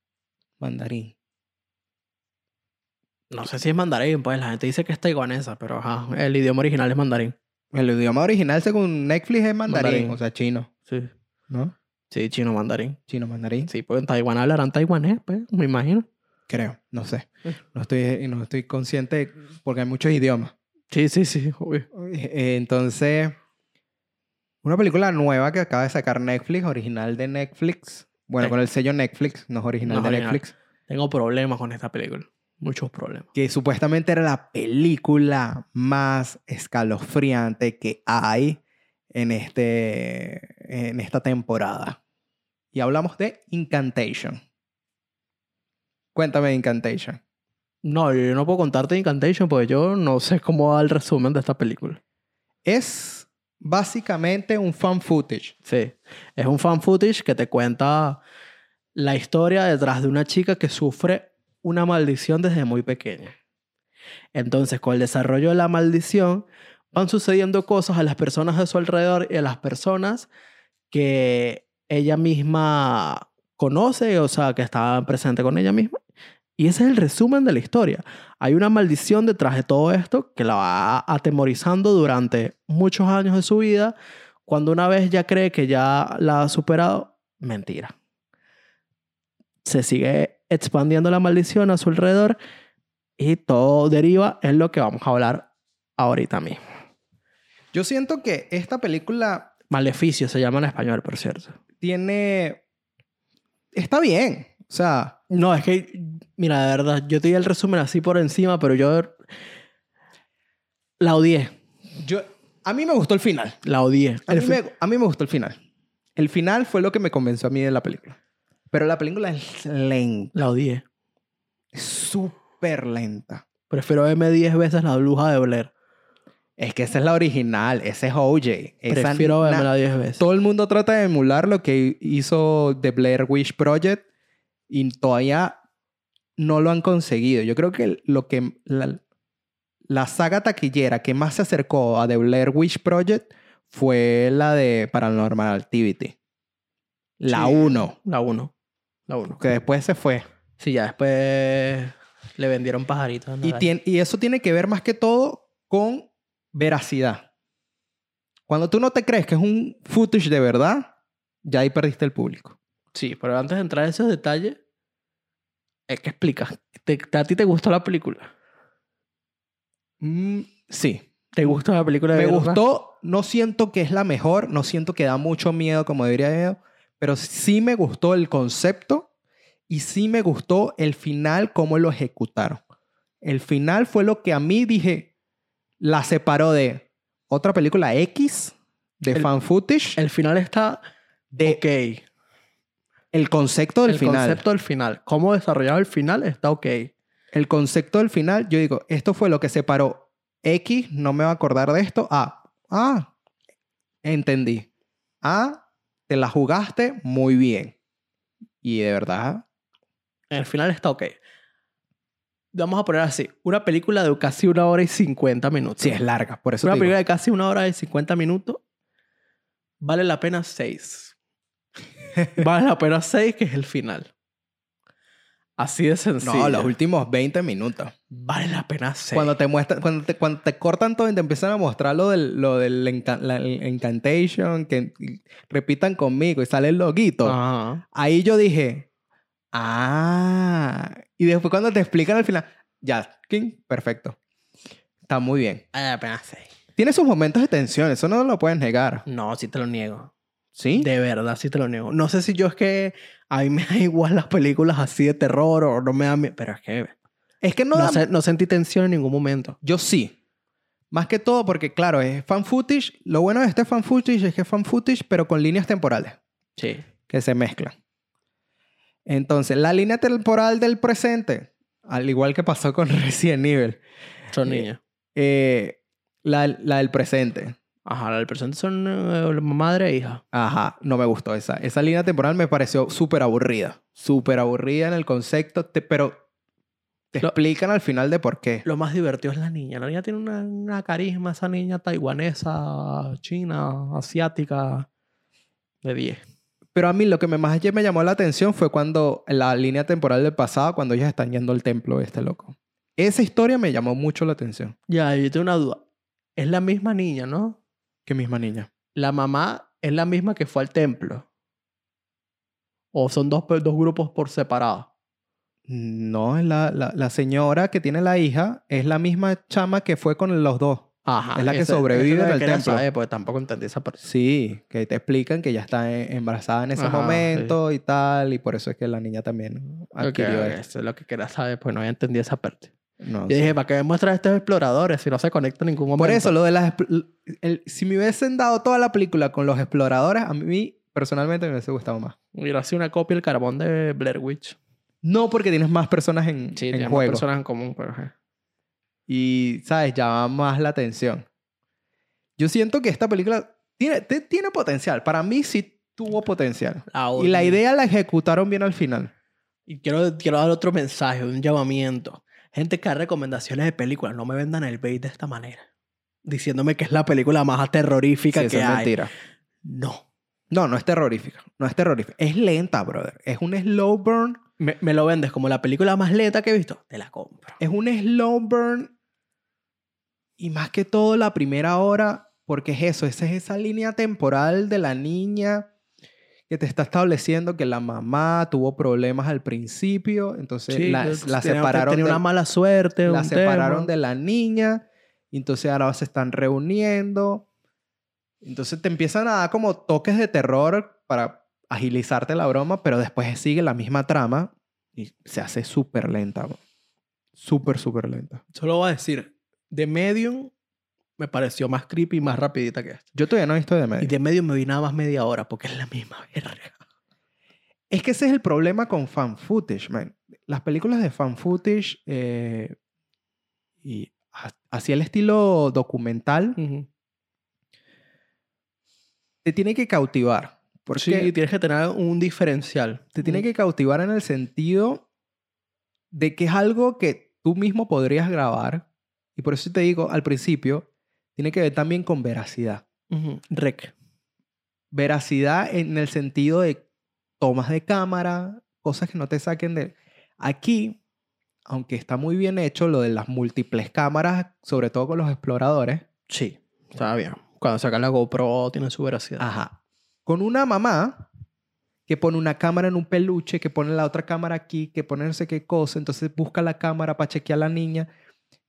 Mandarín. No sé si es mandarín, pues la gente dice que es taiwanesa, pero ajá, el idioma original es mandarín. El idioma original según Netflix es mandarín, Mandarín. o sea, chino, Sí. ¿no? Sí, chino mandarín. Chino mandarín, Sí, pues en Taiwán hablarán taiwanés, pues, me imagino. Creo, no sé. Eh. No estoy, no estoy consciente porque hay muchos idiomas. Sí, sí, sí, obvio. Eh, Entonces, una película nueva que acaba de sacar Netflix, original de Netflix. Bueno, Sí. con el sello Netflix, no es original No de original. Netflix. Tengo problemas con esta película. Muchos problemas. Que supuestamente era la película más escalofriante que hay en, este, en esta temporada. Y hablamos de Incantation. Cuéntame de Incantation. No, yo no puedo contarte Incantation porque yo no sé cómo va el resumen de esta película. Es básicamente un fan footage. Sí. Es un fan footage que te cuenta la historia detrás de una chica que sufre una maldición desde muy pequeña. Entonces, con el desarrollo de la maldición, van sucediendo cosas a las personas de su alrededor y a las personas que ella misma conoce, o sea, que estaban presentes con ella misma. Y ese es el resumen de la historia. Hay una maldición detrás de todo esto que la va atemorizando durante muchos años de su vida. Cuando una vez ya cree que ya la ha superado, mentira. Se sigue expandiendo la maldición a su alrededor y todo deriva en lo que vamos a hablar ahorita mismo. Yo siento que esta película Maleficio se llama en español, por cierto. tiene... Está bien. O sea, No, es que, mira, de verdad, yo te di el resumen así por encima, pero yo la odié. yo... A mí me gustó el final. La odié. A mí, me, a mí me gustó el final. El final fue lo que me convenció a mí de la película. Pero la película es lenta. La odié. Es súper lenta. Prefiero verme 10 veces la bruja de Blair. Es que esa es la original. Ese es OJ. Esa Prefiero verme la 10 veces. Todo el mundo trata de emular lo que hizo The Blair Witch Project y todavía no lo han conseguido. Yo creo que lo que la, la saga taquillera que más se acercó a The Blair Witch Project fue la de Paranormal Activity. La Sí. 1, La 1. La 1. que después se fue. Sí, ya después le vendieron pajaritos. Y, tien- y eso tiene que ver más que todo con veracidad. Cuando tú no te crees que es un footage de verdad, ya ahí perdiste el público. Sí, pero antes de entrar en esos detalles, es que explica. ¿Te- ¿A ti te gustó la película? Mm, sí. ¿Te gustó la película de Me gustó. No siento que es la mejor. No siento que da mucho miedo, como diría yo. Pero sí me gustó el concepto Y sí me gustó el final, cómo lo ejecutaron. El final fue lo que a mí dije, la separó de otra película X, de El- fan footage, El final está de ok. El concepto del el final. concepto del final. Cómo desarrollado el final está ok. El concepto del final, yo digo, esto fue lo que separó X, no me va a acordar de esto, A. Ah, entendí. A, te la jugaste muy bien. Y de verdad, El final está ok. Vamos a poner así. Una película de casi una hora y 50 minutos. sí es larga, por eso Una te digo. película de casi una hora y 50 minutos vale la pena 6. (laughs) vale la pena 6, que es el final. Así de sencillo. No, los últimos 20 minutos. Vale la pena 6. Cuando te muestran, cuando te, cuando te cortan todo y te empiezan a mostrar lo del, lo del enca- la- el incantation, que repitan conmigo y sale el loguito. Ajá. Ahí yo dije, ah. Y después cuando te explican al final, ya, King, perfecto. Está muy bien. Vale la pena 6. Tiene sus momentos de tensión, eso no lo puedes negar. No, sí te lo niego. ¿Sí? De verdad, sí te lo niego. No sé si yo es que a mí me (laughs) da igual las películas así de terror o no me da miedo. Pero es que Es que no, no, da- se- no sentí tensión en ningún momento. Yo sí. Más que todo porque, claro, es fan footage. Lo bueno de este fan footage es que es fan footage, pero con líneas temporales. Sí. que se mezclan. Entonces, la línea temporal del presente, al igual que pasó con (laughs) Resident Evil, Son Eh, niños. eh, la, la del presente, Ajá, la del presente son eh, madre e hija. ajá, no me gustó esa. Esa línea temporal me pareció súper aburrida. Súper aburrida en el concepto, te- pero te Lo- explican al final de por qué. Lo más divertido es la niña. La niña tiene una, una carisma, esa niña taiwanesa, china, asiática, de 10. Pero a mí lo que me más me llamó la atención fue cuando la línea temporal del pasado, cuando ellos están yendo al templo de este loco. Esa historia me llamó mucho la atención. Ya, yo tengo una duda. Es la misma niña, ¿no? ¿Qué misma niña? La mamá es la misma que fue al templo. O son dos, dos grupos por separado. No, es la, la, la señora que tiene la hija es la misma chama que fue con los dos. Ajá. Es la que esa- sobrevive que quería templo. saber, porque tampoco entendí esa parte. Sí, que te explican que ya está e- embarazada en ese Ajá, momento y tal, y por eso es que la niña también adquirió ok, esto. Eso es lo que quería saber, pues no había entendido esa parte. No, Yo sí. dije, ¿para qué me muestras estos exploradores si no se conecta en ningún momento? Por eso, lo de las... el- si me hubiesen dado toda la película con los exploradores, a mí personalmente me hubiese gustado más. Hubiera sido una copia del carbón de Blair Witch. No porque tienes más personas en, Sí, en tenemos juego. personas en común, pero... Y, ¿sabes? Llama más la atención. Yo siento que esta película tiene, tiene potencial. Para mí sí tuvo potencial. Y la idea la ejecutaron bien al final. Y quiero, quiero dar otro mensaje, un llamamiento. Gente que da recomendaciones de películas, no me vendan el bait de esta manera. Diciéndome que es la película más terrorífica Sí, eso que es hay. mentira. No. No, no es terrorífica. No es terrorífica. Es lenta, brother. Es un slow burn. Me, me lo vendes como la película más lenta que he visto. Te la compro. Es un slow burn. Y más que todo la primera hora, porque es eso. Esa es esa línea temporal de la niña que te está estableciendo que la mamá tuvo problemas al principio. Entonces la, que la tenía- separaron, Tenía de, una mala suerte. la separaron tema. de la niña. y Entonces ahora se están reuniendo. Entonces te empiezan a dar como toques de terror para agilizarte la broma, pero después sigue la misma trama y se hace súper lenta. Súper, súper lenta. Solo voy a decir, The Medium me pareció más creepy y más rapidita que esta. Yo todavía no he visto de Y medio. The Medium me vi nada más media hora porque es la misma (laughs) verga. Es que ese es el problema con fan footage, man. Las películas de fan footage eh, y así el estilo documental te tiene que cautivar. Porque Sí, tienes que tener un diferencial. te tiene que cautivar en el sentido de que es algo que tú mismo podrías grabar. Y por eso te digo al principio, tiene que ver también con veracidad. Ujú. Rec. Veracidad en el sentido de tomas de cámara, cosas que no te saquen de... Aquí, aunque está muy bien hecho lo de las múltiples cámaras, sobre todo con los exploradores, Sí, está bien. Cuando sacan la GoPro tiene su veracidad. Ajá. Con una mamá que pone una cámara en un peluche, que pone la otra cámara aquí, que pone no sé qué cosa, entonces busca la cámara para chequear a la niña,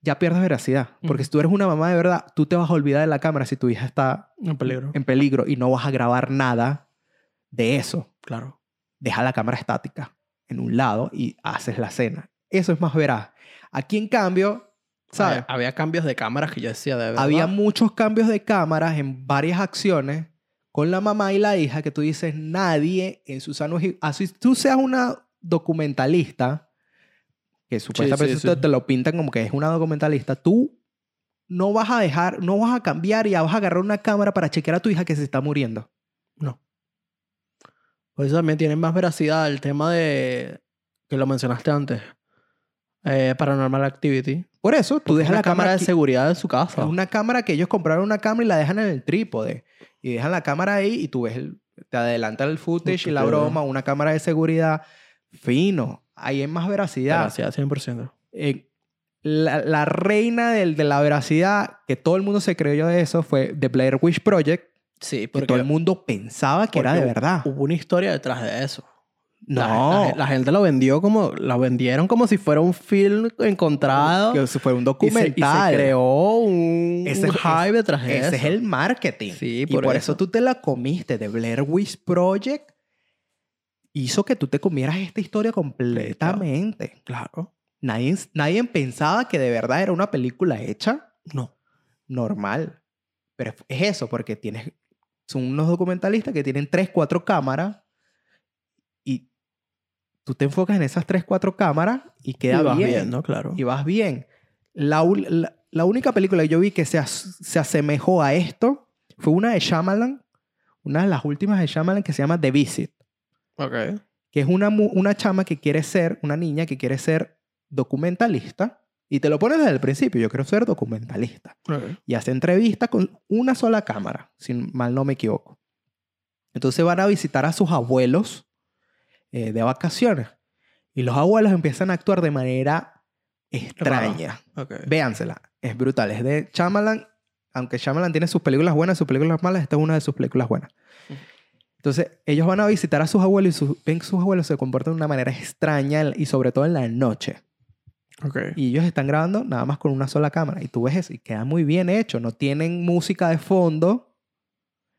ya pierdes veracidad. Porque si tú eres una mamá de verdad, tú te vas a olvidar de la cámara si tu hija está En peligro. en peligro y no vas a grabar nada de eso. Claro. Deja la cámara estática. en un lado y haces la escena. Eso es más veraz. Aquí, en cambio, ¿sabes? Había, había cambios de cámaras que yo decía, de verdad. Había muchos cambios de cámaras en varias acciones con la mamá y la hija que tú dices, nadie en su sano... Así tú seas una documentalista, que supuestamente sí, te- sí. te lo pintan como que es una documentalista, tú no vas a dejar, no vas a cambiar y vas a agarrar una cámara para chequear a tu hija que se está muriendo. No. Por eso también tiene más veracidad el tema de... Que lo mencionaste antes. Eh, Paranormal Activity. Por eso, tú Porque dejas la cámara cámara de seguridad en su casa. Es una cámara que ellos compraron una cámara y la dejan en el trípode. Y dejan la cámara ahí y tú ves, el- te adelantan el footage y la broma, una cámara de seguridad. Fino. Ahí es más veracidad. Veracidad 100%. Eh, la, la reina del- de la veracidad, que todo el mundo se creyó de eso, fue The Blair Witch Project. Sí, Que porque todo el mundo pensaba que era de verdad. hubo una historia detrás de eso. La- No. La, la gente lo vendió como... La vendieron como si fuera un film encontrado. que fue un y se, y documental. se creó un, Ese un hype detrás de eso. Ese es el marketing. Sí, y por por, eso. eso. tú te la comiste. The Blair Witch Project hizo que tú te comieras esta historia completamente. Claro. Nadie, nadie pensaba que de verdad era una película hecha No. normal. Pero es eso, porque tienes, son unos documentalistas que tienen tres, cuatro cámaras y tú te enfocas en esas tres, cuatro cámaras y queda y vas bien. claro. Y vas bien. La, la, la única película que yo vi que se, as- se asemejó a esto fue una de Shyamalan, una de las últimas de Shyamalan que se llama The Visit, Ok. que es una, una chama que quiere ser, una niña que quiere ser documentalista y te lo pones desde el principio, yo quiero ser documentalista. Y hace entrevista con una sola cámara, si mal no me equivoco. Entonces van a visitar a sus abuelos eh, de vacaciones y los abuelos empiezan a actuar de manera extraña. Ok. Véansela, es brutal. Es de Shyamalan, aunque Shyamalan tiene sus películas buenas, sus películas malas, esta es una de sus películas buenas. Entonces, ellos van a visitar a sus abuelos y sus- ven que sus abuelos se comportan de una manera extraña y sobre todo en la noche. Ok. Y ellos están grabando nada más con una sola cámara. Y tú ves eso y queda muy bien hecho. No tienen música de fondo,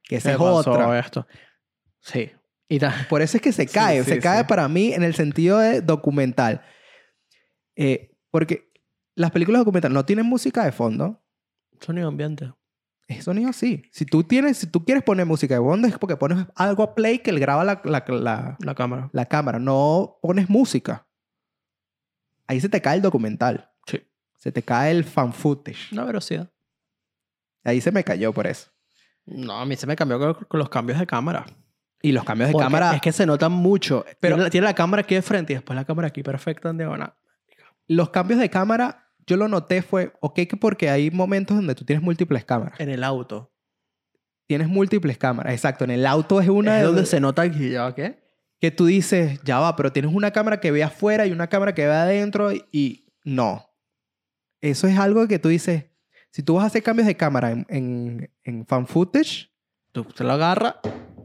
que esa ¿Qué es pasó otra. esto? Sí. Y (laughs) Por eso es que se Sí, cae. sí, se cae sí. para mí en el sentido de documental. Eh, porque las películas documentales no tienen música de fondo. Sonido ambiente. Es sonido así. Si tú, tienes, si tú quieres poner música de fondo es porque pones algo a play que le graba la, la, la, La cámara. la cámara. No pones música. Ahí se te cae el documental. Sí. Se te cae el fan footage. Una velocidad. Ahí se me cayó por eso. No, a mí se me cambió con, con los cambios de cámara. Y los cambios de Porque cámara. Es que se notan mucho. Pero- Pero tiene la, tiene la cámara aquí de frente y después la cámara aquí perfecta en diagonal. Los cambios de cámara, yo lo noté fue, ok, que porque hay momentos donde tú tienes múltiples cámaras. En el auto. Tienes múltiples cámaras, exacto. En el auto es una es de donde se nota aquí, ¿ya qué? que tú dices, ya va, pero tienes una cámara que ve afuera y una cámara que ve adentro y, no. Eso es algo que tú dices, si tú vas a hacer cambios de cámara en, en, en fan footage, Tú te la agarras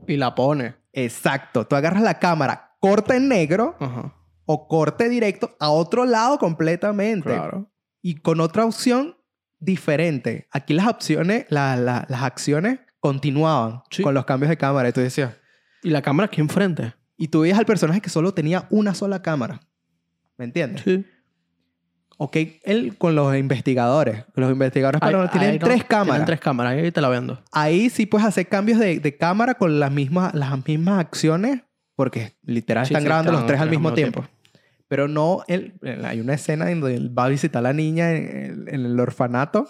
y la pones. exacto, tú agarras la cámara, corta en negro Ajá. o corte directo a otro lado completamente. Claro. Y con otra opción diferente. Aquí las opciones, la- la- las acciones continuaban Sí. con los cambios de cámara. Y tú decías, Y la cámara aquí enfrente. y tú veías al personaje que solo tenía una sola cámara. ¿Me entiendes? Sí. Ok, él con los investigadores. Los investigadores pero tienen tres cámaras. Tienen tres cámaras. Ahí te la vendo. Ahí sí puedes hacer cambios de, de cámara con las mismas, las mismas acciones, porque literal Sí, están sí, grabando los tres al mismo mismo tiempo. Pero no, él, hay una escena en donde él va a visitar a la niña en, en el orfanato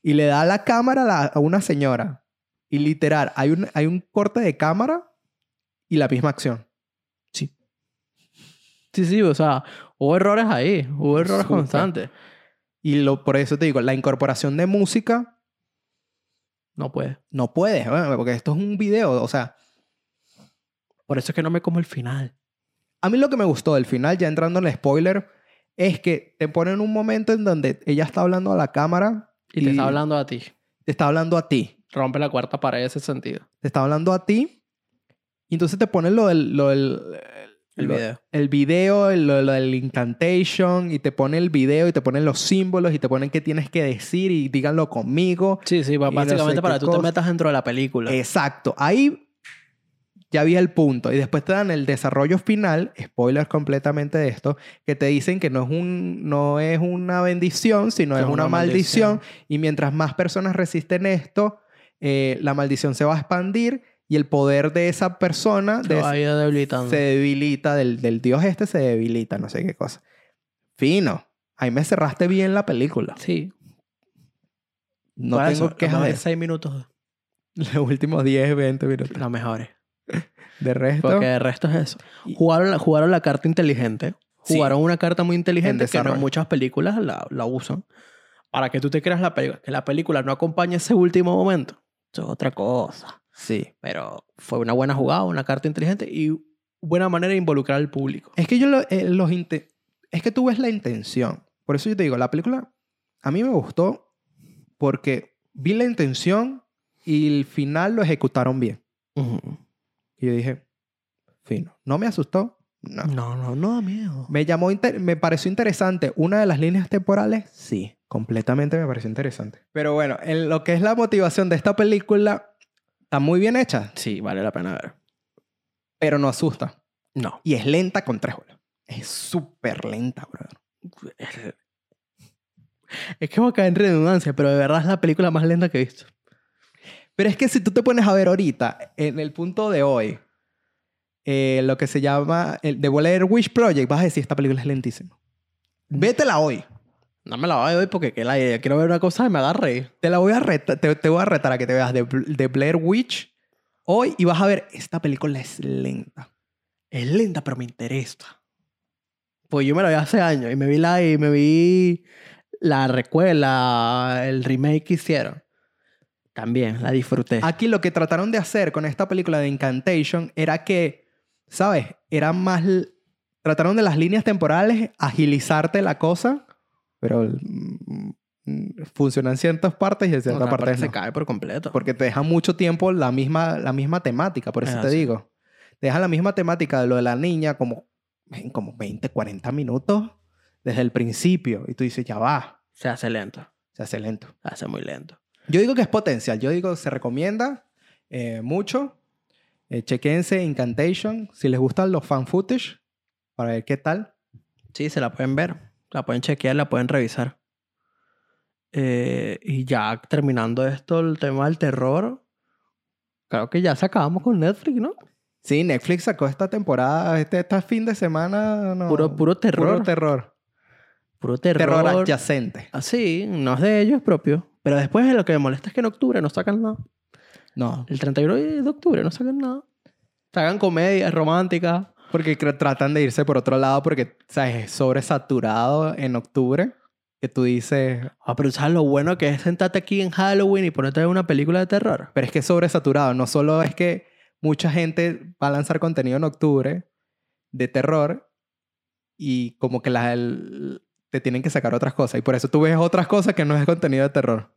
y le da la cámara a, la- a una señora. Y literal, hay un, hay un corte de cámara y la misma acción. Sí. Sí, sí. O sea, hubo errores ahí. Hubo errores Súper. constantes. Y lo, por eso te digo, la incorporación de música No puede. no puedes, bueno, porque esto es un video. O sea, Por eso es que no me como el final. A mí lo que me gustó del final, ya entrando en el spoiler, es que te ponen un momento en donde ella está hablando a la cámara Y te está hablando a ti. te está hablando a ti. Rompe la cuarta pared en ese sentido. Te está hablando a ti. Y entonces te ponen lo del, lo del- El lo- video. El video, el- lo, lo del incantation, y te pone el video y te ponen los símbolos y te ponen qué tienes que decir y díganlo conmigo. Sí, sí. no Básicamente sé para que tú te cosa. metas dentro de la película. Exacto. Ahí ya vi el punto. Y después te dan el desarrollo final, spoilers completamente de esto, que te dicen que no es, un, no es una bendición, sino Que es una, una maldición. maldición. Y mientras más personas resisten esto, eh, la maldición se va a expandir y el poder de esa persona Se de se debilita, del, del dios este se debilita, no sé qué cosa. Fino. Ahí me cerraste bien la película. Sí. No tengo eso, quejas de mejores seis minutos, los últimos 10, 20 minutos. los mejores. De resto, Porque el resto es eso. Jugaron la, jugaron la carta inteligente. Sí. Jugaron una carta muy inteligente que no en muchas películas la, la usan. Para que tú te creas la película. Que la película no acompañe ese último momento. Eso es otra cosa. sí. Pero fue una buena jugada, una carta inteligente y buena manera de involucrar al público. Es que yo lo- eh, los es que tú ves la intención. Por eso yo te digo, la película a mí me gustó porque vi la intención y el final lo ejecutaron bien. Ujú. Y yo dije, fino. ¿No me asustó? No. No, no, no da miedo. ¿Me llamó, me pareció interesante una de las líneas temporales? Sí, completamente me pareció interesante. Pero bueno, en lo que es la motivación de esta película, está muy bien hecha, Sí, vale la pena ver. pero no asusta. No. Y es lenta con tres bolas. Es súper lenta, brother. Es que va a caer en redundancia, pero de verdad es la película más lenta que he visto. Pero es que si tú te pones a ver ahorita, en el punto de hoy, eh, lo que se llama el The Blair Wish Project, vas a decir, esta película es lentísima. Vétela hoy. No me la voy a ver porque que la. Quiero ver una cosa y me agarre. Te la voy a retar, te, te voy a retar a que te veas de, de Blair Witch hoy y vas a ver, esta película es lenta. Es lenta, pero me interesa. Pues yo me la vi hace años y me vi la, y me vi la recuela, el remake que hicieron. También la disfruté. Aquí lo que trataron de hacer con esta película de Incantation era que, ¿sabes? Era más... Trataron de las líneas temporales agilizarte la cosa, pero mm, mm, funciona en ciertas partes y en ciertas Otra parte partes se no. cae por completo. Porque te deja mucho tiempo la misma, la misma temática, por eso Es te así. digo. Te deja la misma temática de lo de la niña como, en como 20, 40 minutos desde el principio. Y tú dices, ya va, Se hace lento. se hace lento. Se hace muy lento. Yo digo que es potencial. Yo digo que se recomienda eh, mucho. Eh, chequense Incantation. Si les gustan los fan footage, para ver qué tal. Sí, se la pueden ver. La pueden chequear, la pueden revisar. Eh, y ya terminando esto, el tema del terror. Creo que ya se acabamos con Netflix, ¿no? Sí, Netflix sacó esta temporada, este, este fin de semana. no, Puro, puro terror. Puro terror. Puro Terror, terror. adyacente. Así, no es de ellos, es propio. Pero después lo que me molesta es que en octubre no sacan nada. No, El 31 de octubre no sacan nada. Sacan comedias románticas. porque tratan de irse por otro lado porque, ¿sabes? Es sobresaturado en octubre. Que tú dices, Ah, pero ¿sabes lo bueno que es sentarte aquí en Halloween y ponerte a ver una película de terror? pero es que es sobresaturado. No solo es que mucha gente va a lanzar contenido en octubre de terror y como que la, el- te tienen que sacar otras cosas. Y por eso tú ves otras cosas que no es contenido de terror.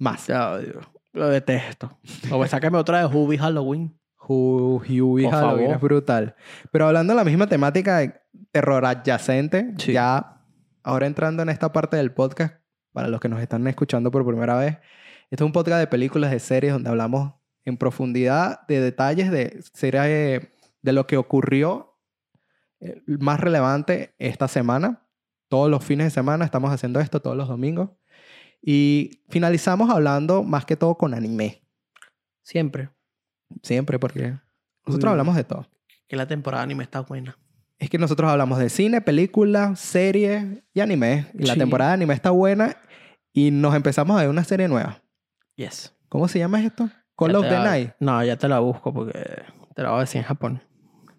Más. Ya, Dios, lo detesto. O me sácame otra de Hubie Halloween. Hu- Huey Por Halloween favor. es brutal. Pero hablando de la misma temática de terror adyacente, Sí. ya ahora entrando en esta parte del podcast, para los que nos están escuchando por primera vez, este es un podcast de películas, de series, donde hablamos en profundidad de detalles de series de, de lo que ocurrió eh, más relevante esta semana. Todos los fines de semana estamos haciendo esto, todos los domingos. Y finalizamos hablando más que todo con anime. Siempre. Siempre, porque nosotros Uy. hablamos de todo. Que la temporada anime está buena. Es que nosotros hablamos de cine, películas, series y anime. Y la temporada de anime está buena. Y nos empezamos a ver una serie nueva. Yes. ¿Cómo se llama esto? Call Ya of the la- Night. No, ya te la busco porque te la voy a decir en Japón.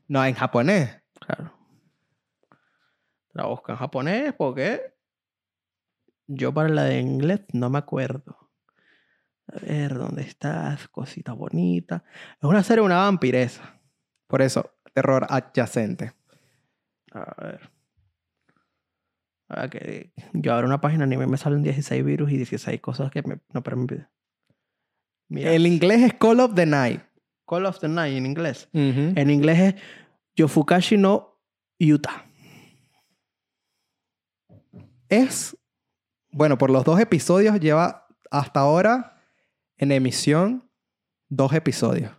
No, en japonés. Claro. Te la busco en japonés porque yo para la de inglés no me acuerdo. A ver, ¿dónde estás? Cosita bonita. Es una serie una vampiresa. Por eso, terror adyacente. A ver. A ver, que yo abro una página anime y me salen 16 virus y 16 cosas que me, no permiten. Mira, El inglés es Call of the Night. Call of the Night en inglés. En inglés es Yofukashi no Yuta. Es, bueno, por los dos episodios lleva hasta ahora en emisión dos episodios.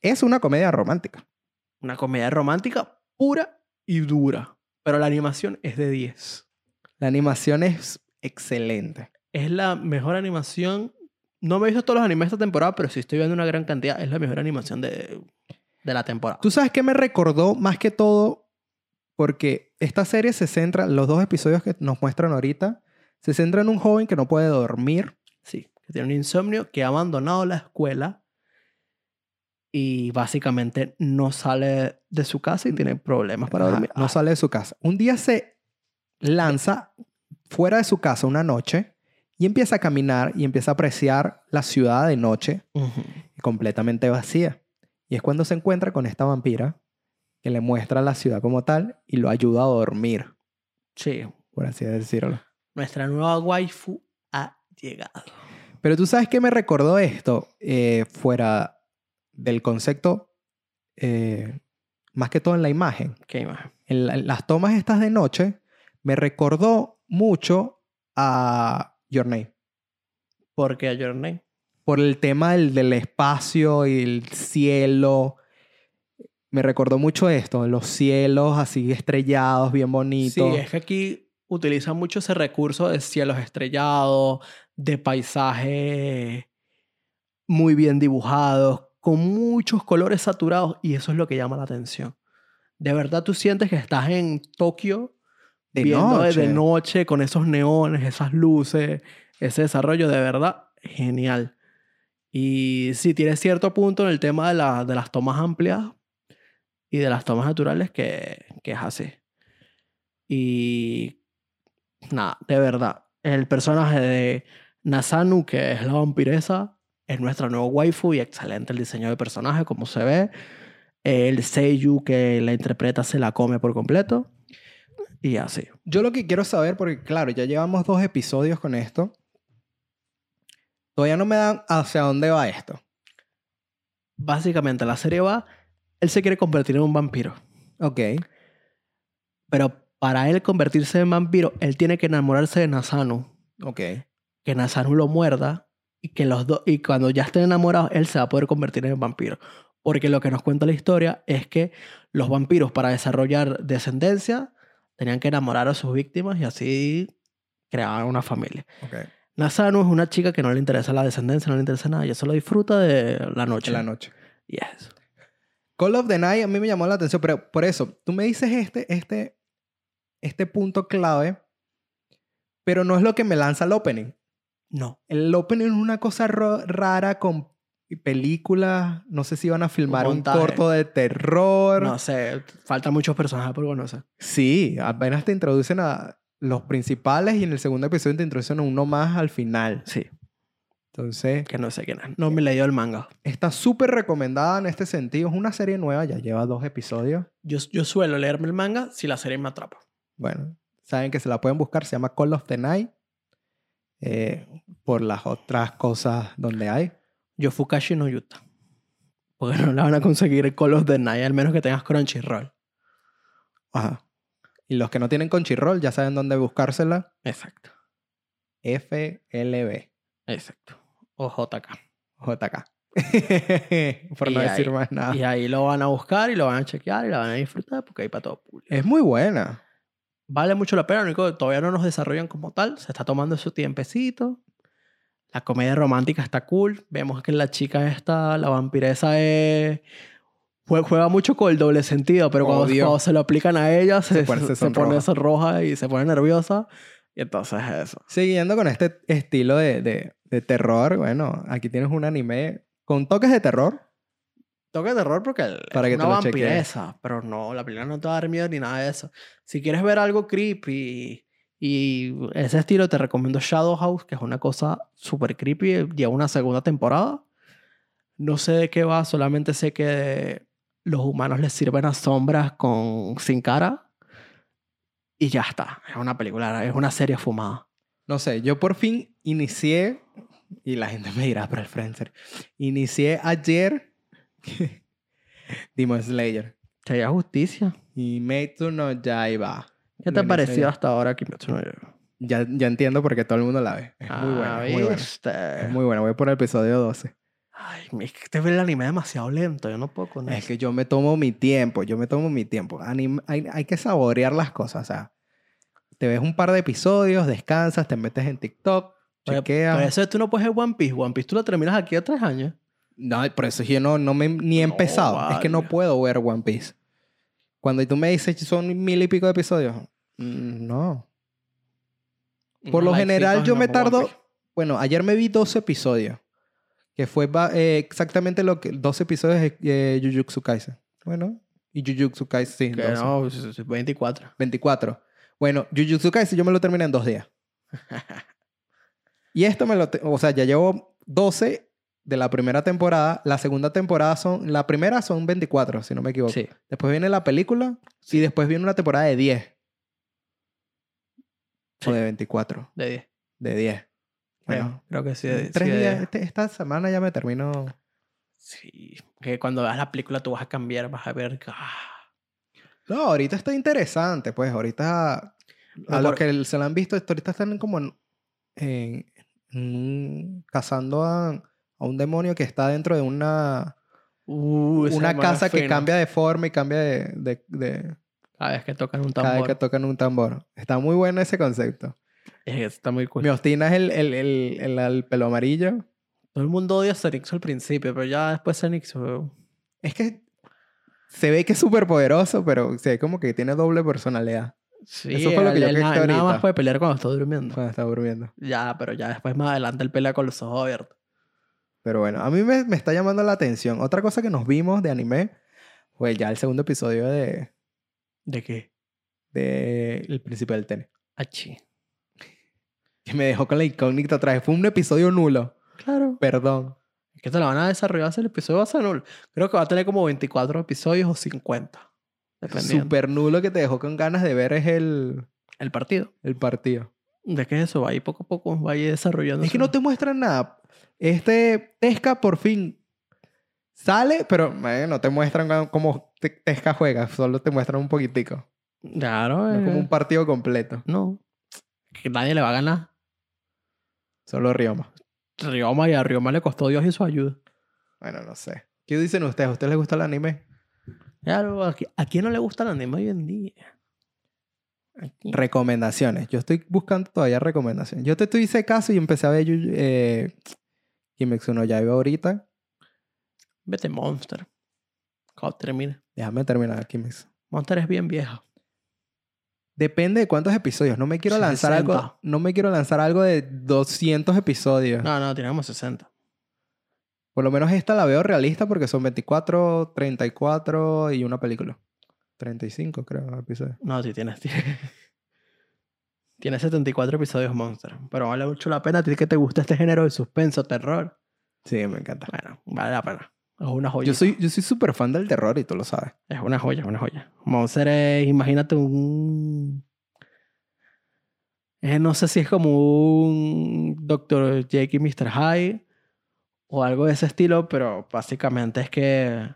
es una comedia romántica. Una comedia romántica pura y dura. Pero la animación es de 10. La animación es excelente. Es la mejor animación. No me he visto todos los animes esta temporada, pero sí estoy viendo una gran cantidad. Es la mejor animación de, de la temporada. ¿Tú sabes qué me recordó más que todo? Porque esta serie se centra, los dos episodios que nos muestran ahorita, se centra en un joven que no puede dormir. Sí, que tiene un insomnio, que ha abandonado la escuela y básicamente no sale de su casa y tiene problemas para Ajá, dormir. No Ah, sale de su casa. Un día se lanza fuera de su casa una noche y empieza a caminar y empieza a apreciar la ciudad de noche ujú. completamente vacía. Y es cuando se encuentra con esta vampira que le muestra la ciudad como tal y lo ayuda a dormir, Sí, por así decirlo. nuestra nueva waifu ha llegado. Pero tú sabes que me recordó esto eh, fuera del concepto, eh, más que todo en la imagen. Qué imagen. En, la- en las tomas estas de noche, me recordó mucho a Your Name. Porque a Journey. Por el tema del, del espacio y el cielo. Me recordó mucho esto, los cielos así estrellados, bien Sí, bonitos. es que aquí utilizan mucho ese recurso de cielos estrellados, de paisajes muy bien dibujados, con muchos colores saturados, y eso es lo que llama la atención. De verdad tú sientes que estás en Tokio de viendo de- noche. de noche con esos neones, esas luces, ese desarrollo de verdad genial. Y sí, tiene cierto punto en el tema de, la- de las tomas amplias y de las tomas naturales que, que es así. Y nada, de verdad, el personaje de Nasanu, que es la vampiresa, es nuestra nueva waifu y excelente el diseño de personaje, como se ve. El Seiyu que la interpreta se la come por completo. Y así. Yo lo que quiero saber, porque claro, ya llevamos dos episodios con esto. Todavía no me dan hacia dónde va esto. Básicamente la serie va, él se quiere convertir en un vampiro. Ok. Pero para él convertirse en vampiro, él tiene que enamorarse de Nasanu. Ok. Que Nasanu lo muerda y que los dos y cuando ya estén enamorados, él se va a poder convertir en vampiro. Porque lo que nos cuenta la historia es que los vampiros para desarrollar descendencia tenían que enamorar a sus víctimas y así creaban una familia. Ok. Nasanu es una chica que no le interesa la descendencia, no le interesa nada, ella solo disfruta de la noche. En la noche. Y es eso. Call of the Night a mí me llamó la atención, pero por eso, tú me dices este, este, este punto clave, pero no es lo que me lanza el opening. No. El opening es una cosa rara con películas, no sé si van a filmar un, montaje. corto de terror. No sé, faltan muchos personajes por conocer. Sí, apenas te introducen a los principales y en el segundo episodio te introducen a uno más al final. Sí, Entonces, que no sé quién es. No me leí el manga. está súper recomendada en este sentido. Es una serie nueva, ya lleva dos episodios. Yo, yo suelo leerme el manga si la serie me atrapa. Bueno, saben que se la pueden buscar, se llama Call of the Night. eh, por las otras cosas donde hay. Yo Fukashi no Yuta. Porque no la van a conseguir el Call of the Night, al menos que tengas Crunchyroll. Ajá. Y los que no tienen Crunchyroll ya saben dónde buscársela. Exacto. FLB. Exacto. O JK. JK. (laughs) por Y no ahí- decir más nada. Y ahí lo van a buscar y lo van a chequear y la van a disfrutar porque hay para todo público. Es muy buena. Vale mucho la pena, único que todavía no nos desarrollan como tal. Se está tomando su tiempecito. La comedia romántica está cool. Vemos que la chica esta, la vampiresa, es... jue- juega mucho con el doble sentido, pero cuando, cuando se lo aplican a ella, se, pone- se se pone sonroja y se pone nerviosa. Y entonces eso. Siguiendo con este estilo de, de- de terror, bueno, aquí tienes un anime con toques de terror. Toque de terror porque el- Para es que te una lo chequees. vampiresa, pero no, la película no te va a dar miedo ni nada de eso. Si quieres ver algo creepy y ese estilo, te recomiendo Shadow House, que es una cosa súper creepy. Lleva una segunda temporada. No sé de qué va, solamente sé que los humanos les sirven a sombras con, sin cara. Y ya está. Es una película, es una serie fumada. No sé, yo por fin inicié, y la gente me dirá, pero el Friendster, inicié ayer (laughs) Demon Slayer Sería justicia. y Meitsu no Yaiba. ¿Qué te ha parecido hasta ahora, Kimetsu no Yaiba? Ya, ya entiendo por qué todo el mundo la ve. Es muy buena, Ah, es muy buena. Es muy buena, voy por el episodio 12. Ay, es que te ve el anime demasiado lento. Yo no puedo con Es eso. que yo me tomo mi tiempo, yo me tomo mi tiempo. Anim- hay, hay que saborear las cosas, o sea, te ves un par de episodios, descansas, te metes en TikTok, Pero- chequeas. Por eso tú no puedes ver One Piece. One Piece tú lo terminas aquí a tres años. No, por eso yo no, no me ni he No, empezado. Es que no puedo ver One Piece. Cuando tú me dices son mil y pico de episodios, mm, no. Por lo general yo me tardo, bueno, ayer me vi 12 episodios, que fue eh, exactamente lo que 12 episodios de eh, Jujutsu Kaisen. Bueno, y Jujutsu Kaisen sí, Que 12. no, es- es 24. 24. Bueno, Jujutsu Kaisen yo me lo terminé en dos días. (laughs) Y esto me lo, o sea, ya llevo 12 de la primera temporada. La segunda temporada son, la primera son 24, si no me equivoco. Sí. Después viene la película y después viene una temporada de 10. Sí. O de 24. De 10. De 10. Bueno, Creo, creo que sí. de- tres sí, días. 10. este- esta semana ya me termino. Sí. Que cuando veas la película tú vas a cambiar, vas a ver. ah, No, ahorita está interesante, pues. Ahorita. A los por- que se la han visto, ahorita están como en, en- en cazando a, a un demonio que está dentro de una, Uh, una casa que cambia de forma y cambia de, de- de- Cada vez que tocan un cada vez tambor. que tocan un tambor. Está muy bueno ese concepto. Es- Está muy cool. Mi Ostina es el, el, el, el- el pelo amarillo. Todo el mundo odia a Zenix al principio, pero ya después Zenix... uh, Es que se ve que es súper poderoso, pero se ve como que tiene doble personalidad Sí, Eso fue lo que yo na- nada más puede pelear cuando está durmiendo. cuando está durmiendo. Ya, pero ya después más adelante él pelea con los ojos abiertos. Pero bueno, a mí me, me está llamando la atención. Otra cosa que nos vimos de anime fue ya el segundo episodio de, ¿De qué? de El Príncipe del Tenis. Achi. Que me dejó con la incógnita otra vez. Fue un episodio nulo. Claro. Perdón. Es que te la van a desarrollar el episodio va a ser nulo. Creo que va a tener como 24 episodios o 50. Dependiendo. Súper nulo que te dejó con ganas de ver es el, El partido. el partido. ¿De qué es eso? Va a ir poco a poco, va a ir desarrollando. Es que no te muestran nada. Este Tesca por fin sale, pero eh, no te muestran cómo- cómo Te- Tesca juega. Solo te muestran un poquitico. Claro, No eh. como un partido completo. No. Que nadie le va a ganar. Solo Rioma. Rioma y a Rioma le costó Dios y su ayuda. Bueno, no sé. ¿Qué dicen ustedes? ¿A ustedes les gusta el anime? Claro, ¿a ¿a quién no le gusta el anime hoy en día? Recomendaciones. Yo estoy buscando todavía recomendaciones. Yo te te hice caso y empecé a ver eh, Kimetsu no Yaiba ahorita. Vete Monster. Cuando termine. Déjame terminar Kimetsu. Monster es bien viejo. Depende de cuántos episodios. No me quiero lanzar 60. algo. No me quiero lanzar algo de 200 episodios. No, no, tiene como 60. Por lo menos esta la veo realista porque son 24, 34 y una película. 35 creo episodios. No, sí, tienes. Tiene, tiene 74 episodios Monster. Pero vale mucho la pena. A ti que te gusta este género de suspenso, terror. Sí, me encanta. Bueno, vale la pena. Es una joya. Yo soy yo soy súper fan del terror y tú lo sabes. Es una joya, es una joya. Monster es, imagínate un... eh, no sé si es como un Dr. Jake y Mr. Hyde o algo de ese estilo, pero básicamente es que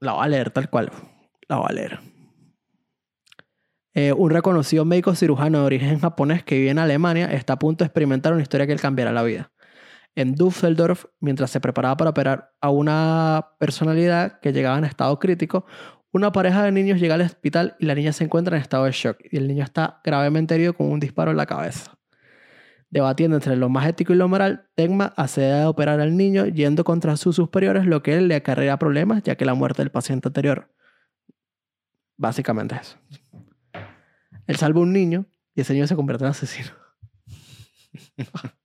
la voy a leer tal cual. La voy a leer. Eh, un reconocido médico cirujano de origen japonés que vive en Alemania está a punto de experimentar una historia que le cambiará la vida. En Düsseldorf, mientras se preparaba para operar a una personalidad que llegaba en estado crítico, una pareja de niños llega al hospital y la niña se encuentra en estado de shock y el niño está gravemente herido con un disparo en la cabeza. Debatiendo entre lo más ético y lo moral, Tegma accede a operar al niño yendo contra sus superiores, lo que le acarrea problemas ya que la muerte del paciente anterior. Básicamente eso. Él salva un niño y ese niño se convierte en asesino. (laughs)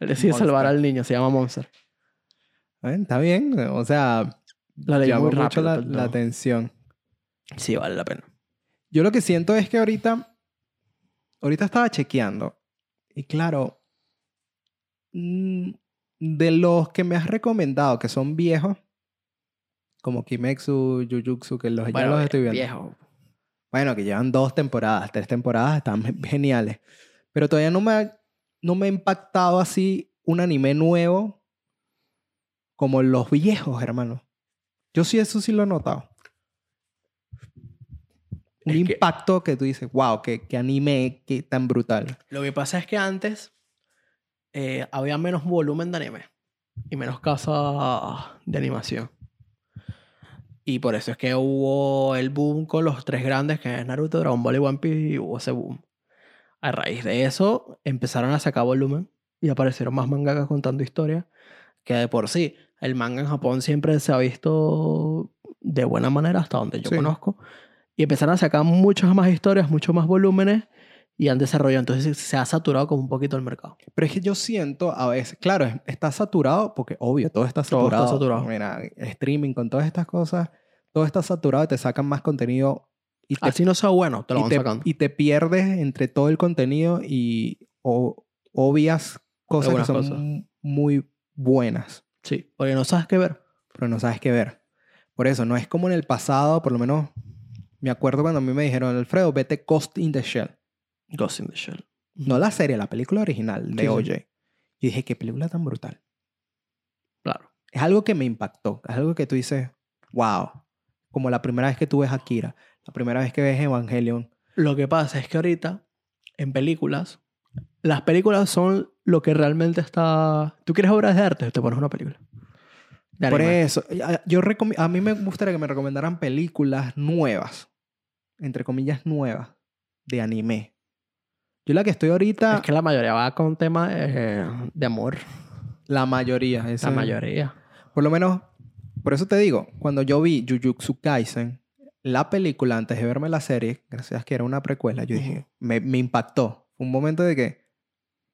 Él decide Monster. salvar al niño, se llama Monster. Eh, Está bien. O sea, La leí muy mucho rápido. la, pero la no. atención. Sí, vale la pena. Yo lo que siento es que ahorita, ahorita estaba chequeando y claro, mm, de los que me has recomendado que son viejos, como Kimetsu, Jujutsu, que los, ya los estoy viendo. Viejo. Bueno, que llevan dos temporadas, tres temporadas, están (laughs) geniales. Pero todavía no me ha, no me ha impactado así un anime nuevo como los viejos, hermano. Yo sí, eso sí lo he notado. Un Es que- impacto que tú dices, wow, qué, qué anime, qué tan brutal. Lo que pasa es que antes eh, había menos volumen de anime. y menos casas de animación. Y por eso es que hubo el boom con los tres grandes, que es Naruto, Dragon Ball y One Piece, y hubo ese boom. A raíz de eso, empezaron a sacar volumen y aparecieron más mangakas contando historias, que de por sí, el manga en Japón siempre se ha visto de buena manera, hasta donde yo Sí. conozco. Y empezaron a sacar muchas más historias, muchos más volúmenes, y han desarrollado. Entonces se ha saturado como un poquito el mercado. Pero es que yo siento a veces, claro, es- está saturado porque obvio, todo está Todo está saturado. saturado. Mira, streaming con todas estas cosas, todo está saturado y te sacan más contenido y te, Así no sea bueno, te lo y van te- sacando. y te pierdes entre todo el contenido y o- obvias cosas que son cosas. muy buenas, Sí, porque no sabes qué ver. pero no sabes qué ver. Por eso, no es como en el pasado, por lo menos me acuerdo cuando a mí me dijeron, Alfredo, vete Ghost in the Shell. Ghost in the Shell. No la serie, la película original de Sí, sí. OJ. Y dije, qué película tan brutal. Claro. Es algo que me impactó. Es algo que tú dices, wow. Como la primera vez que tú ves Akira, la primera vez que ves Evangelion. Lo que pasa es que ahorita, en películas, las películas son lo que realmente está... Tú quieres obras de arte, te pones una película. Por eso, a- yo recom- a mí me gustaría que me recomendaran películas nuevas, entre comillas nuevas, de anime. Yo la que estoy ahorita, Es que la mayoría va con temas eh, de amor. la mayoría. esa- La mayoría. Por lo menos, por eso te digo, cuando yo vi Jujutsu Kaisen, la película, antes de verme la serie, gracias a que era una precuela, yo dije, me, me impactó. Fue un momento de que,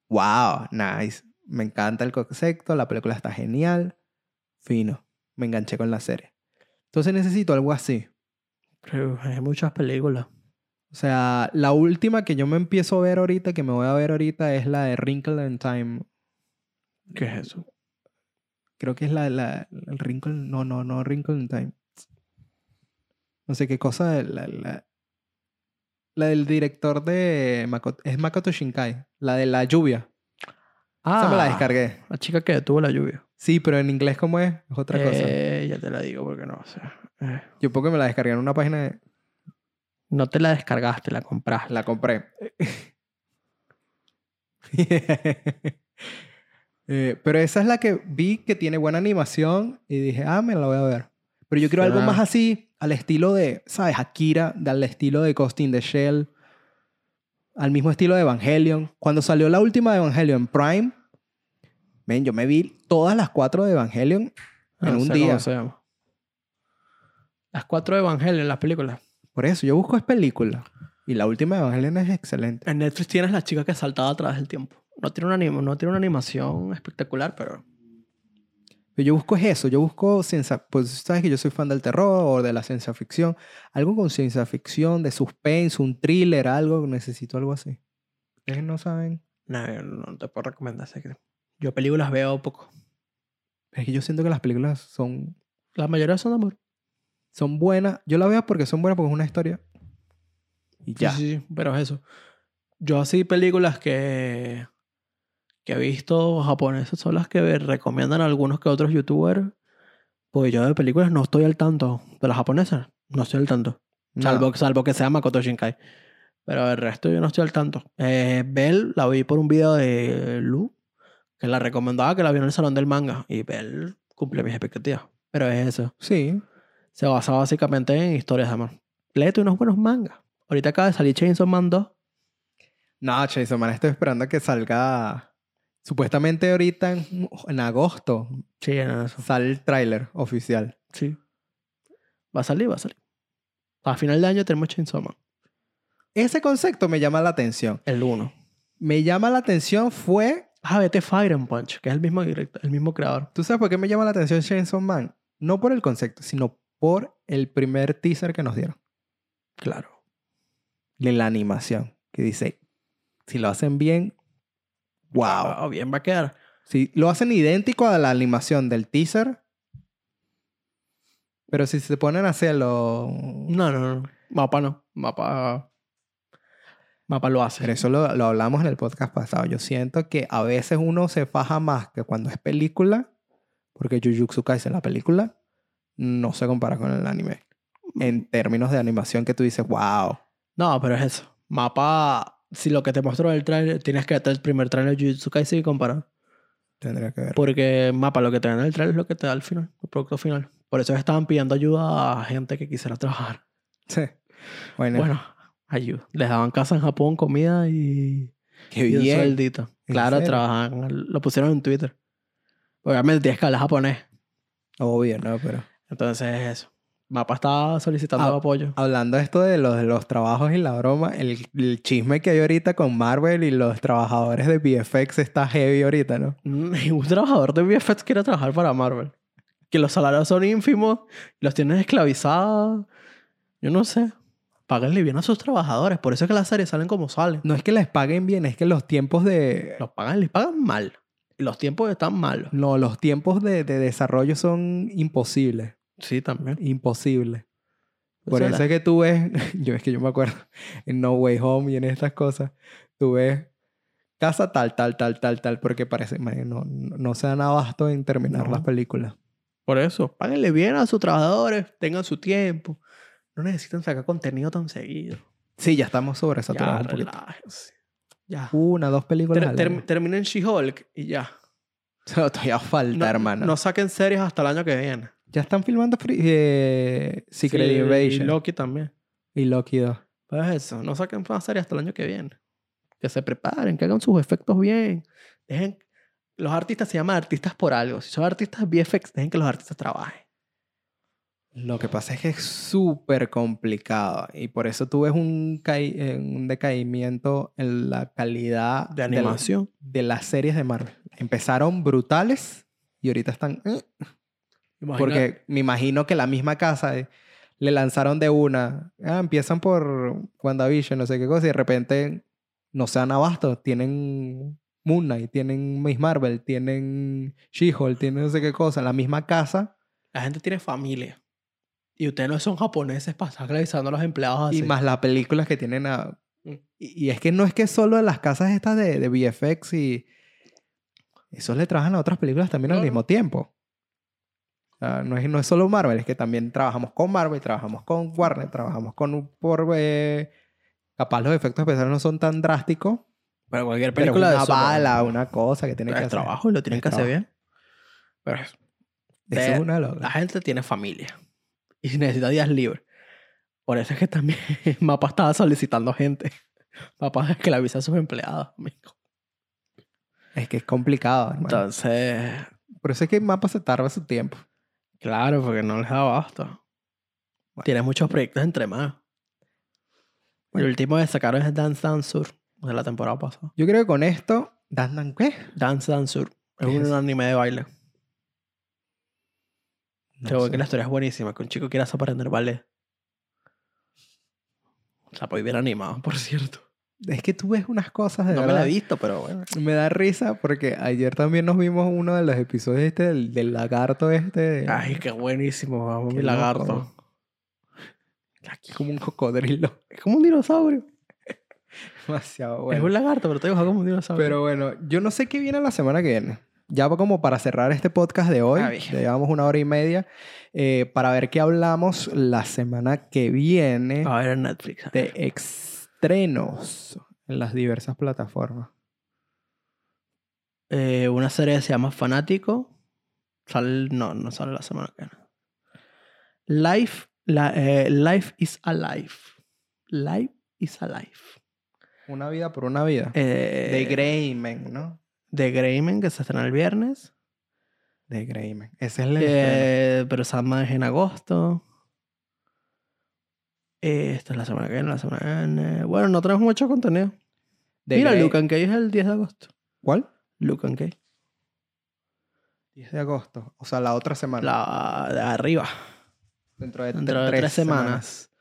wow, nice. Me encanta el concepto, la película está genial, fino. Me enganché con la serie. Entonces necesito algo así. Pero hay muchas películas. O sea, la última que yo me empiezo a ver ahorita, que me voy a ver ahorita, es la de Wrinkle in Time. ¿Qué es eso? Creo que es la, la el Wrinkle, no, no, no, Wrinkle in Time. No sé qué cosa, la, la, la del director de Makoto, es Makoto Shinkai, la de la lluvia. Ah, Esa me la descargué. La chica que detuvo la lluvia. Sí, pero en inglés cómo es, es otra cosa. Eh, ya te la digo porque no sé. Eh, Yo porque me la descargué en una página, de- no te la descargaste, la compraste. la compré. (laughs) Eh, pero esa es la que vi que tiene buena animación y dije, ah, me la voy a ver. Pero yo quiero algo Suena- más así, al estilo de, ¿sabes? Akira, de- al estilo de Ghost in the Shell, al mismo estilo de Evangelion. Cuando salió la última de Evangelion Prime, ven, yo me vi todas las cuatro de Evangelion en No un sé día. cómo se llama. Las cuatro de Evangelio en las películas. Por eso, yo busco es película. Y la última de Evangelion es excelente. En Netflix tienes la chica que saltaba a través del tiempo. No tiene una, anim- no tiene una animación espectacular, pero... Pero yo busco es eso, yo busco ciencia, pues sabes que yo soy fan del terror o de la ciencia ficción, algo con ciencia ficción, de suspense, un thriller, algo, necesito algo así. Ustedes no saben, No, yo no te puedo recomendar. sé que- Yo películas veo poco. es que yo siento que las películas son, La mayoría son de amor. son buenas, yo la veo porque son buenas porque es una historia. Y ya. Sí, sí, sí, pero es eso. Yo así películas que, que he visto japonesas son las que recomiendan algunos que otros youtubers. Pues yo de películas no estoy al tanto. De las japonesas, no estoy al tanto. No. Salvo, salvo que sea Makoto Shinkai. Pero el resto yo no estoy al tanto. Eh, Bell la vi por un video de Lu, que la recomendaba, que la vio en el salón del manga. Y Bell cumple mis expectativas. Pero es eso. Sí. Se basa básicamente en historias de amor. Léete unos buenos mangas. Ahorita acaba de salir Chainsaw Man 2. No, Chainsaw Man, estoy esperando que salga, supuestamente ahorita en, en agosto, Sí, en sale el tráiler oficial. Sí. Va a salir, va a salir. A final de año tenemos Chainsaw Man. Ese concepto me llama la atención. El 1. Me llama la atención fue Ah, vete Fire and Punch, que es el mismo director, el mismo creador. ¿Tú sabes por qué me llama la atención Chainsaw Man? No por el concepto, sino por el primer teaser que nos dieron. Claro. De la animación. Que dice, si lo hacen bien, wow. Bien va a quedar. Si lo hacen idéntico a la animación del teaser, pero si se ponen a hacerlo... No, no, no. Mapa no. Mapa. Mapa lo hace. Pero eso lo, lo hablamos en el podcast pasado. Yo siento que a veces uno se faja más que cuando es película, porque Jujutsu Kaisen, la película, no se compara con el anime. En términos de animación que tú dices, wow. No, pero es eso. Mapa. Si lo que te mostró el trailer, tienes que ver el primer trailer de Jujutsu Kaisen y comparar. Tendría que ver. Porque mapa, lo que te dan en el trailer es lo que te da al final, el producto final. Por eso estaban pidiendo ayuda a gente que quisiera trabajar. Sí. Bueno, Bueno, ayuda. Les daban casa en Japón, comida y, qué y un bien. sueldito. ¿En Claro, serio? trabajaban. Lo pusieron en Twitter. Obviamente tienes que hablar japonés. Obvio, ¿no? Pero Entonces, eso. Mapa estaba solicitando apoyo. hablando de esto de los, los trabajos y la broma, el, el chisme que hay ahorita con Marvel y los trabajadores de VFX está heavy ahorita, ¿no? (laughs) Ningún trabajador de VFX quiere trabajar para Marvel. Que los salarios son ínfimos, los tienen esclavizados. Yo no sé. Páguenle bien a sus trabajadores. Por eso es que las series salen como salen. No es que les paguen bien, es que los tiempos de... Los pagan, les pagan mal. Los tiempos están malos. No, los tiempos de, de desarrollo son imposibles. Sí, también. Imposibles. Por Eso es que tú ves, (laughs) yo es que yo me acuerdo, en No Way Home y en estas cosas, tú ves casa tal, tal, tal, tal, tal, porque parece, man, no, no, se dan abasto en terminar No. las películas. Por eso, páguenle bien a sus trabajadores, tengan su tiempo. No necesitan sacar contenido tan seguido. Sí, ya estamos sobresaturados un poquito. Ya. Una, dos películas Ter- ter- terminen She-Hulk y ya. (laughs) Todavía falta, No, hermano. no saquen series hasta el año que viene. Ya están filmando Free- eh, Secret Sí, Invasion Y Loki también. y Loki 2. Pues eso, no saquen más series hasta el año que viene. Que se preparen, que hagan sus efectos bien. Dejen... Los artistas se llaman artistas por algo. Si son artistas VFX, dejen que los artistas trabajen. Lo que pasa es que es súper complicado y por eso tú ves un, eh, un decaimiento en la calidad De la- animación. de las series de Marvel. Empezaron brutales y ahorita están... Imagina- porque me imagino que la misma casa eh, le lanzaron de una... ah, empiezan por WandaVision, no sé qué cosa, y de repente no se dan abasto. Tienen Moon Knight, tienen Miss Marvel, tienen She-Hulk, tienen no sé qué cosa. La misma casa La gente tiene familia. Y ustedes no son japoneses para estar esclavizando a los empleados así. y más las películas que tienen a... Mm. Y, y es que no es que solo las casas estas de, de VFX y... Esos le trabajan a otras películas también al mismo tiempo. No, es, no es solo Marvel, es que también trabajamos con Marvel, trabajamos con Warner, trabajamos con... Por, eh, capaz los efectos especiales no son tan drásticos, Pero cualquier pero película de una eso, ¿no? bala, una cosa que tiene que es hacer. trabajo y lo tienen Es que hacer bien. Pero eso, de- es una loca. la gente tiene familia. Y (laughs) necesita días libres. Por eso es que también (laughs) Mapa estaba solicitando gente. (laughs) Mapa esclaviza a sus empleados. amigo. Es que es complicado, hermano. Entonces, Por eso es que Mapa se tarda su tiempo. Claro, porque no les da abasto. Tiene muchos proyectos entre manos. Bueno. El último que sacaron es Dance Dance Sur, de la temporada pasada. Yo creo que con esto... ¿Dan, dan qué? Dance Dance Sur. Es ¿Qué es un anime de baile. No sé. que la historia es buenísima, que un chico quiera aprender ballet. O sea, pues bien animado, por cierto. Es que tú ves unas cosas de No me verdad. la he visto, pero bueno. Me da risa porque ayer también nos vimos uno de los episodios este del, del lagarto este. Ay, qué buenísimo, vamos, mi lagarto. loco. Aquí como un cocodrilo. (laughs) Es como un dinosaurio. Demasiado Es bueno. un lagarto, pero te dibuja como un dinosaurio. Pero bueno, yo no sé qué viene la semana que viene. Ya como para cerrar este podcast de hoy, A ver. ya llevamos una hora y media, eh, para ver qué hablamos la semana que viene A ver en Netflix. a de ver. Estrenos en las diversas plataformas. Eh, una serie que se llama Fanático. Sale, no, no sale la semana que viene. Life, la, eh, Life is Alive. Life is Alive. Una vida por una vida. Eh, de Greyman, ¿no? de Greyman, que se estrena el viernes. De Greyman. Ese es el. Eh, pero Sandman es en agosto. Esta es la semana que viene, la semana que viene. Bueno, no tenemos mucho contenido. De Mira, Grey- Luke and Kay es el 10 de agosto. ¿Cuál? Luke and Kay. 10 de agosto. O sea, la otra semana. La de arriba. Dentro de, Dentro de tres, tres semanas.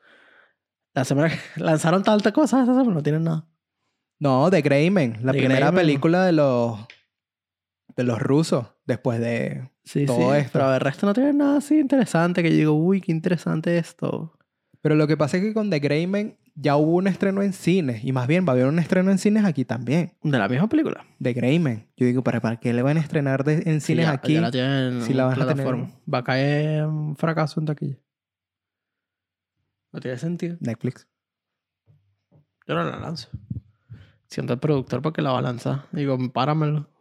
La semana que (laughs) lanzaron tantas cosas esta semana, no tienen nada. No, de Greyman. La The primera película de los... De los rusos. Después de... Sí, Todo sí. esto. Pero el resto no tiene nada así interesante que yo digo, uy, qué interesante esto. Pero lo que pasa es que con The Greyman ya hubo un estreno en cines. Y más bien va a haber un estreno en cines aquí también. De la misma película. De Greyman. Yo digo, ¿para, para qué le van a estrenar de- en Sí, cines ya- aquí? Ya la tienen si la vas a tener- plataforma. Va a caer en fracaso en taquilla. No tiene sentido. Netflix. Yo no la lanzo. Siento el productor porque la va a lanzar. Digo, páramelo.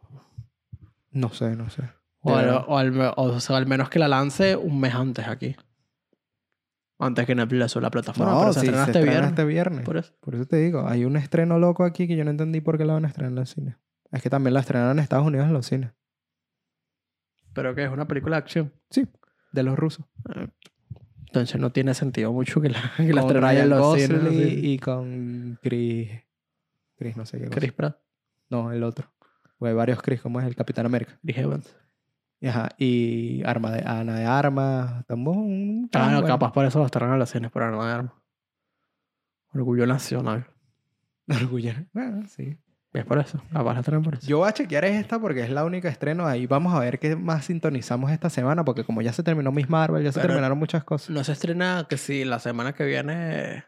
No sé, no sé. O, De al, verdad. o, al, o sea, al menos que la lance un mes antes aquí. Antes que Netflix sube la plataforma. no, pero se sí, estrena se este viernes. este viernes. Por eso. Por eso te digo, hay un estreno loco aquí que yo no entendí por qué la van a estrenar en los cines. Es que también la estrenaron en Estados Unidos en los cines. Pero que es una película de acción. Sí, de los rusos. Eh, Entonces no tiene sentido mucho que la, (laughs) que la Ryan en los Gosling cines, sí. y con Chris... Chris no sé qué cosa. Chris Pratt. No, el otro. Pues hay varios Chris, como es el Capitán América. Chris Evans. Y, ajá, y Arma de, Ana de Armas. Estamos un... Ah, no, bueno. capaz por eso los cines, pero no de armas. Orgullo nacional. (laughs) Orgullo. Bueno, sí. Es por eso. Capaz la estrenan por eso. Yo voy a chequear esta porque es la única estreno. Ahí vamos a ver qué más sintonizamos esta semana. Porque como ya se terminó Miss Marvel, ya se Pero- terminaron muchas cosas. No se estrena que si la semana que viene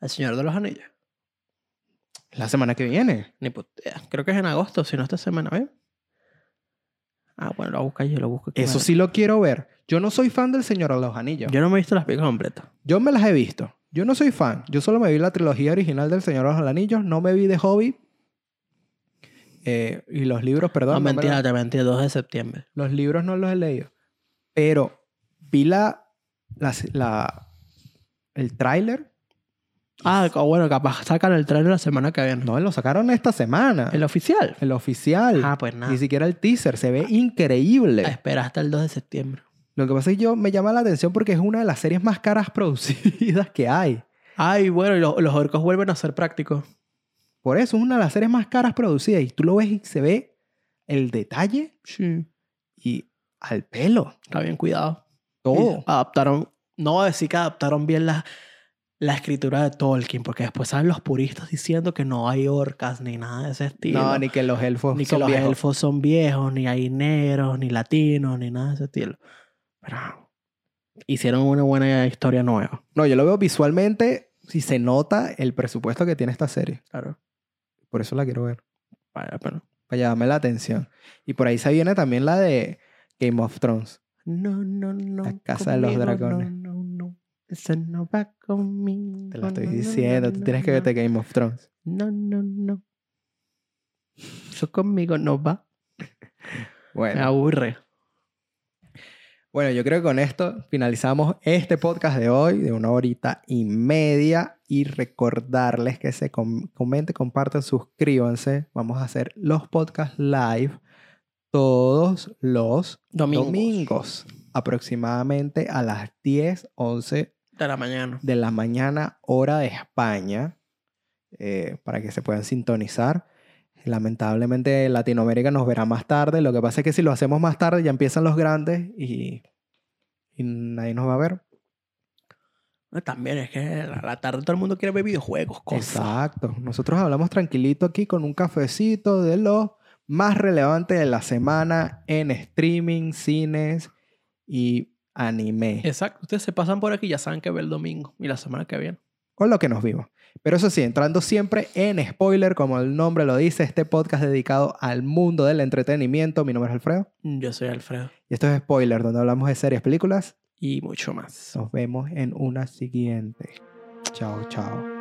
El Señor de los Anillos. La semana que viene. Ni puta idea. Creo que es en agosto, si no esta semana, ¿ves? Ah, bueno, lo busco yo, lo busco aquí. Eso sí lo quiero ver. Yo no soy fan del Señor de los Anillos. Yo no me he visto las películas completas. Yo me las he visto. Yo no soy fan. Yo solo me vi la trilogía original del Señor de los Anillos. No me vi de Hobbit. Eh, y los libros, perdón. No, no me mentira, los- te mentí, 2 de septiembre. Los libros no los he leído. Pero vi la, la, la- el tráiler. Ah, bueno, capaz sacan el trailer la semana que viene. No, lo sacaron esta semana. ¿El oficial? El oficial. Ah, pues nada. Ni siquiera el teaser. Se ve increíble. Espera hasta el 2 de septiembre. Lo que pasa es que yo me llama la atención porque es una de las series más caras (laughs) producidas que hay. Ay, bueno, y lo- los orcos vuelven a ser prácticos. Por eso es una de las series más caras producidas. Y tú lo ves y se ve el detalle Sí. y al pelo. Está bien cuidado. Todo. Y adaptaron, no voy a decir que adaptaron bien la, la escritura de Tolkien, porque después salen los puristas diciendo que no hay orcas ni nada de ese estilo. No, ni que los elfos ni que los viejos. elfos son viejos, ni hay negros, ni latinos, ni nada de ese estilo. Pero hicieron una buena historia nueva. No, yo lo veo visualmente si se nota el presupuesto que tiene esta serie. Claro. Por eso la quiero ver. Vale la pena. Para llamarme la atención. Y por ahí se viene también la de Game of Thrones. No, no, no. La Casa de los Dragones. No, no, Ese no va conmigo. Te lo estoy no, diciendo. no, Tú tienes que verte Game of Thrones. No, no, no. Eso conmigo no va. (laughs) Me Bueno. aburre. Bueno, yo creo que con esto finalizamos este podcast de hoy de una horita y media y recordarles que se com- comenten, compartan, suscríbanse. Vamos a hacer los podcasts live todos los Domingos. domingos, aproximadamente a las 10, 11 De la mañana. de la mañana, hora de España, eh, para que se puedan sintonizar. Lamentablemente Latinoamérica nos verá más tarde. Lo que pasa es que si lo hacemos más tarde ya empiezan los grandes y, y nadie nos va a ver. No, También es que a la tarde todo el mundo quiere ver videojuegos, cosas. Exacto. Nosotros hablamos tranquilito aquí con un cafecito de lo más relevante de la semana en streaming, cines y anime. Exacto. Ustedes se pasan por aquí y ya saben que ve el domingo y la semana que viene. con lo que nos vimos. Pero eso sí, entrando siempre en spoiler, como el nombre lo dice, este podcast dedicado al mundo del entretenimiento. Mi nombre es Alfredo Yo soy Alfredo. y esto es Spoiler, donde hablamos de series, películas. Y mucho más. Nos vemos en una siguiente. Chao, chao.